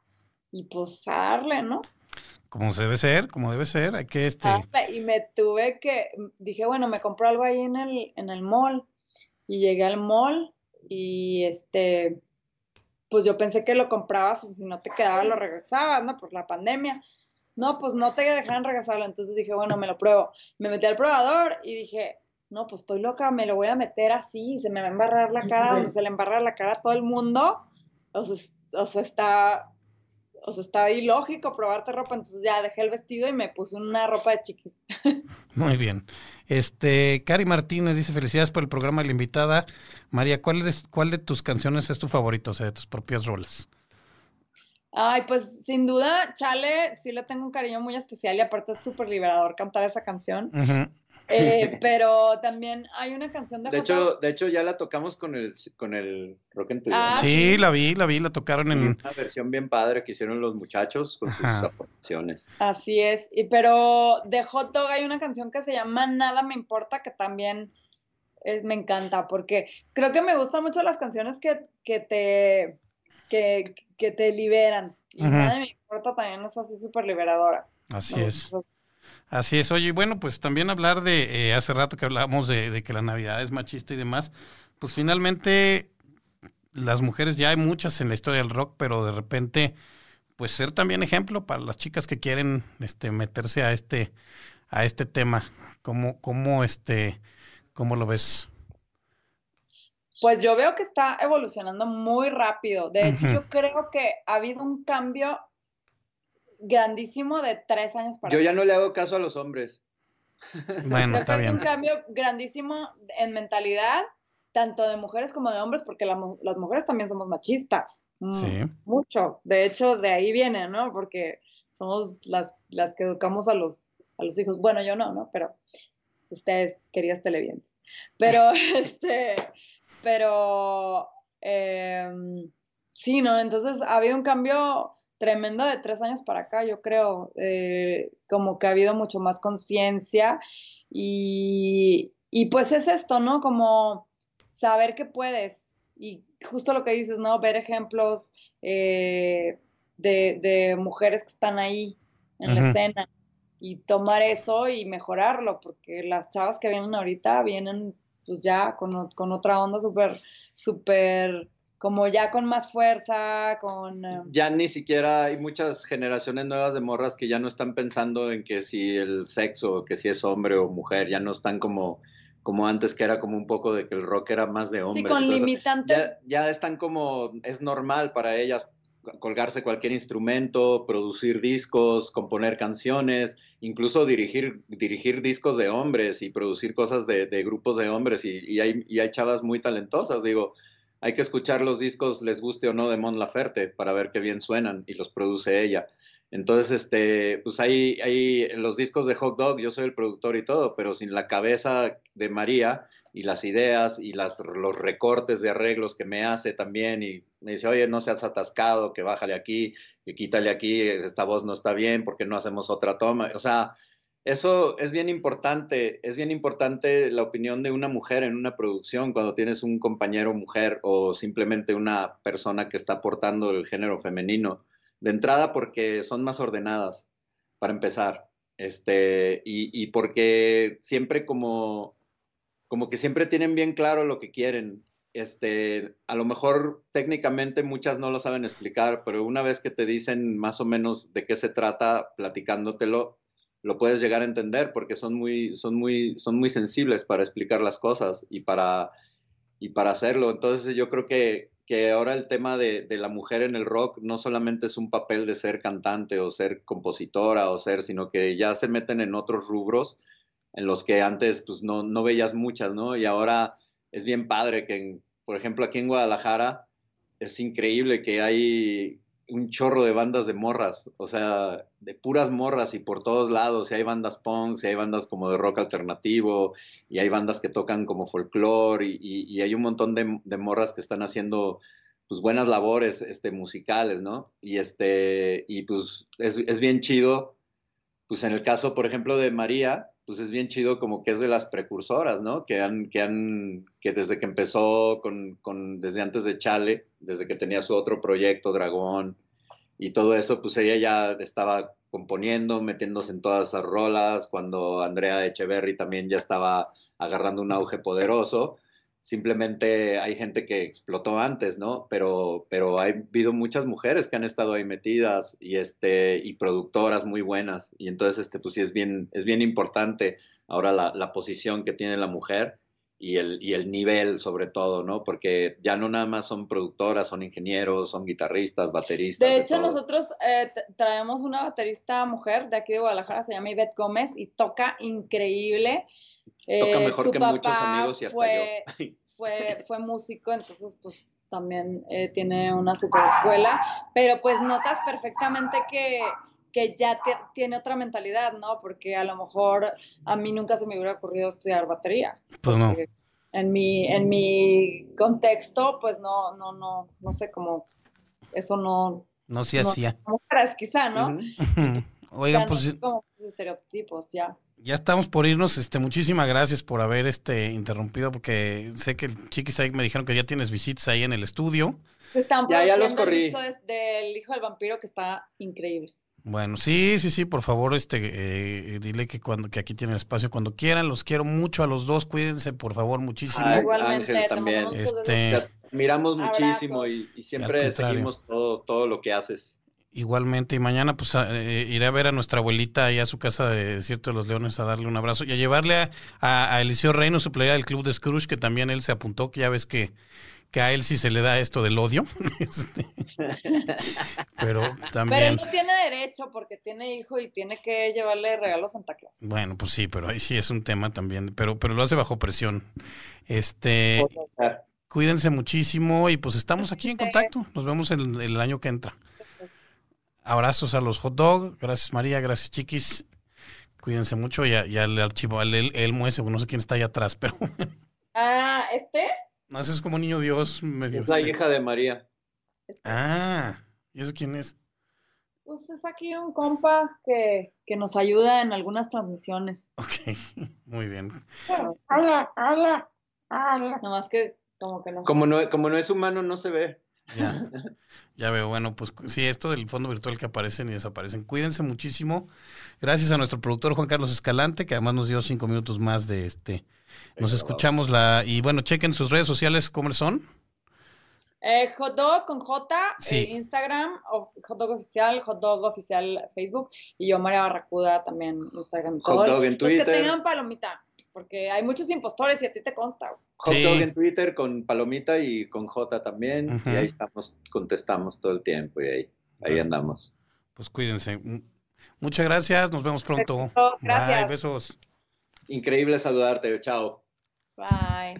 [SPEAKER 3] y pues a darle, ¿no?
[SPEAKER 2] Como se debe ser, como debe ser, hay que este...
[SPEAKER 3] y me tuve que, dije, bueno, me compro algo ahí en el, en el mall y llegué al mall y este, pues yo pensé que lo comprabas y si no te quedaba lo regresabas, ¿no? Por la pandemia. No, pues no te dejaban regresarlo. Entonces dije, bueno, me lo pruebo. Me metí al probador y dije, no, pues estoy loca, me lo voy a meter así, se me va a embarrar la cara, donde se le embarra la cara a todo el mundo. O sea, o sea está, o sea, está ilógico probarte ropa, entonces ya dejé el vestido y me puse una ropa de chiquis.
[SPEAKER 2] Muy bien. Este, Cari Martínez dice, felicidades por el programa de la invitada. María, ¿cuál, es, cuál de tus canciones es tu favorito, o sea, de tus propias roles?
[SPEAKER 3] Ay, pues sin duda, Chale, sí le tengo un cariño muy especial y aparte es súper liberador cantar esa canción. Eh, pero también hay una canción de
[SPEAKER 4] De hecho, de hecho ya la tocamos con el con el Rock and
[SPEAKER 2] ah, sí, la vi, la vi, la tocaron en
[SPEAKER 4] una versión bien padre que hicieron los muchachos con sus aportaciones.
[SPEAKER 3] Así es. Y pero de Hot Dog hay una canción que se llama Nada me importa que también me encanta porque creo que me gustan mucho las canciones que, que te que, que te liberan. Y nada me importa también es así súper liberadora.
[SPEAKER 2] Así es. Así es, oye, bueno, pues también hablar de, eh, hace rato que hablábamos de, que la Navidad es machista y demás, pues finalmente las mujeres ya hay muchas en la historia del rock, pero de repente, pues ser también ejemplo para las chicas que quieren este, meterse a este, a este tema. ¿Cómo, cómo, este, ¿Cómo lo ves?
[SPEAKER 3] Pues yo veo que está evolucionando muy rápido. De hecho, yo creo que ha habido un cambio grandísimo de tres años
[SPEAKER 4] para Yo ya no le hago caso a los hombres.
[SPEAKER 2] Bueno, está bien.
[SPEAKER 3] un cambio grandísimo en mentalidad, tanto de mujeres como de hombres, porque las mujeres también somos machistas. Mm, sí. Mucho. De hecho, de ahí viene, ¿no? Porque somos las, las que educamos a los, a los hijos. Bueno, yo no, ¿no? Pero ustedes, queridas televidentes. Pero, este, pero, em, sí, ¿no? Entonces ha habido un cambio tremendo de tres años para acá, yo creo, eh, como que ha habido mucho más conciencia y, y, pues es esto, ¿no? Como saber que puedes y justo lo que dices, ¿no? Ver ejemplos eh, de, mujeres que están ahí en la escena y tomar eso y mejorarlo, porque las chavas que vienen ahorita vienen pues ya con, con otra onda súper, súper como ya con más fuerza, con... Eh,
[SPEAKER 4] ya ni siquiera hay muchas generaciones nuevas de morras que ya no están pensando en que si el sexo, que si es hombre o mujer, ya no están como, como antes que era como un poco de que el rock era más de hombres.
[SPEAKER 3] Sí, con limitantes.
[SPEAKER 4] Ya, ya, están como, es normal para ellas colgarse cualquier instrumento, producir discos, componer canciones, incluso dirigir, dirigir discos de hombres y producir cosas de, de grupos de hombres y, y, hay, y hay chavas muy talentosas, digo hay que escuchar los discos, les guste o no, de Mon Laferte para ver qué bien suenan y los produce ella. Entonces, este, pues ahí, ahí los discos de Hot Dog, yo soy el productor y todo, pero sin la cabeza de María y las ideas y las, los recortes de arreglos que me hace también y me dice, oye, no seas atascado, que bájale aquí, que quítale aquí, esta voz no está bien, porque no hacemos otra toma? O sea, eso es bien importante, es bien importante la opinión de una mujer en una producción cuando tienes un compañero mujer o simplemente una persona que está aportando el género femenino. De entrada porque son más ordenadas, para empezar, este, y, porque siempre como, como que siempre tienen bien claro lo que quieren. Este, a lo mejor técnicamente muchas no lo saben explicar, pero una vez que te dicen más o menos de qué se trata, platicándotelo, lo puedes llegar a entender porque son muy, son muy, son muy sensibles para explicar las cosas y para, y para hacerlo. Entonces yo creo que, que ahora el tema de, de, la mujer en el rock no solamente es un papel de ser cantante o ser compositora o ser, sino que ya se meten en otros rubros en los que antes pues no, no veías muchas, ¿no? Y ahora es bien padre que, por ejemplo, aquí en Guadalajara es increíble que hay un chorro de bandas de morras, o sea, de puras morras y por todos lados, y hay bandas punk, y hay bandas como de rock alternativo, y hay bandas que tocan como folclore, y, hay un montón de, de, morras que están haciendo pues buenas labores este, musicales, ¿no? Y este, y pues es, es bien chido, pues en el caso, por ejemplo, de María, pues es bien chido como que es de las precursoras, ¿no? Que han, que han, que desde que empezó con, desde antes de Chale, desde que tenía su otro proyecto, Dragón, y todo eso, pues ella ya estaba componiendo, metiéndose en todas esas rolas, cuando Andrea Echeverry también ya estaba agarrando un auge poderoso. Simplemente hay gente que explotó antes, ¿no? Pero, pero ha habido muchas mujeres que han estado ahí metidas y, este, y productoras muy buenas. Y entonces, este, pues sí es bien, es bien importante ahora la, la posición que tiene la mujer y el, y el nivel sobre todo, ¿no? Porque ya no nada más son productoras, son ingenieros, son guitarristas, bateristas.
[SPEAKER 3] De hecho, nosotros eh, traemos una baterista mujer de aquí de Guadalajara, se llama Ivette Gómez y toca increíble.
[SPEAKER 4] Toca eh, mejor que muchos amigos y hasta
[SPEAKER 3] fue, yo. fue, fue músico, entonces pues también eh, tiene una super escuela, pero pues notas perfectamente que que ya tiene otra mentalidad, ¿no? Porque a lo mejor a mí nunca se me hubiera ocurrido estudiar batería.
[SPEAKER 2] Pues no.
[SPEAKER 3] En mi, en mi contexto, pues no, no, no, no sé cómo eso no.
[SPEAKER 2] No se hacía.
[SPEAKER 3] Como quizá, ¿no?
[SPEAKER 2] Oigan, pues.
[SPEAKER 3] como estereotipos, ya.
[SPEAKER 2] Ya estamos por irnos, este, muchísimas gracias por haber este interrumpido, porque sé que el chiquis ahí me dijeron que ya tienes visitas ahí en el estudio.
[SPEAKER 3] Están
[SPEAKER 4] ya, ya los corrí.
[SPEAKER 3] El disco del hijo del vampiro que está increíble.
[SPEAKER 2] Bueno, sí, sí, sí, por favor, este, eh, dile que cuando que aquí tienen espacio cuando quieran. Los quiero mucho a los dos, cuídense, por favor, muchísimo.
[SPEAKER 3] igualmente,
[SPEAKER 4] Ángel también.
[SPEAKER 2] Este,
[SPEAKER 4] miramos muchísimo y, siempre seguimos todo, todo lo que haces.
[SPEAKER 2] Igualmente, y mañana pues eh, iré a ver a nuestra abuelita ahí a su casa de Cierto de los Leones a darle un abrazo y a llevarle a, a, Eliseo Reino, su playera del Club de Scrooge, que también él se apuntó, que ya ves que que a él sí se le da esto del odio. Este, pero también.
[SPEAKER 3] Pero él no tiene derecho porque tiene hijo y tiene que llevarle regalos a Santa Claus.
[SPEAKER 2] Bueno, pues sí, pero ahí sí es un tema también, pero, pero lo hace bajo presión. Este, cuídense muchísimo y pues estamos aquí en contacto. Nos vemos el, el año que entra. Abrazos a los hot dog. Gracias María, gracias Chiquis. Cuídense mucho y, al archivo, al el, Elmo ese, no sé quién está ahí atrás, pero.
[SPEAKER 3] Ah, ¿este?
[SPEAKER 2] No, ese es como niño Dios medio.
[SPEAKER 4] Es la
[SPEAKER 2] este.
[SPEAKER 4] hija de María.
[SPEAKER 2] Ah, ¿y eso quién es?
[SPEAKER 3] Pues es aquí un compa que, que nos ayuda en algunas transmisiones.
[SPEAKER 2] Ok, muy bien.
[SPEAKER 3] Hola, hola, hola. Nomás que como que no.
[SPEAKER 4] Como no, como no es humano, no se ve.
[SPEAKER 2] Ya, ya veo. Bueno, pues sí, esto del fondo virtual que aparecen y desaparecen. Cuídense muchísimo. Gracias a nuestro productor Juan Carlos Escalante, que además nos dio cinco minutos más de este. Nos escuchamos la. Y bueno, chequen sus redes sociales, ¿cómo son?
[SPEAKER 3] Eh, hotdog con J, eh, Instagram, hotdog oficial, hotdog oficial Facebook, y yo María Barracuda también Instagram.
[SPEAKER 4] Hotdog en Twitter.
[SPEAKER 3] que tengan palomita porque hay muchos impostores y a ti te consta.
[SPEAKER 4] Hot dog en Twitter con Palomita y con J también. Y ahí estamos, contestamos todo el tiempo y ahí, ahí andamos.
[SPEAKER 2] Pues cuídense. Muchas gracias, nos vemos pronto.
[SPEAKER 3] Gracias.
[SPEAKER 2] besos.
[SPEAKER 4] Increíble saludarte, chao.
[SPEAKER 3] Bye.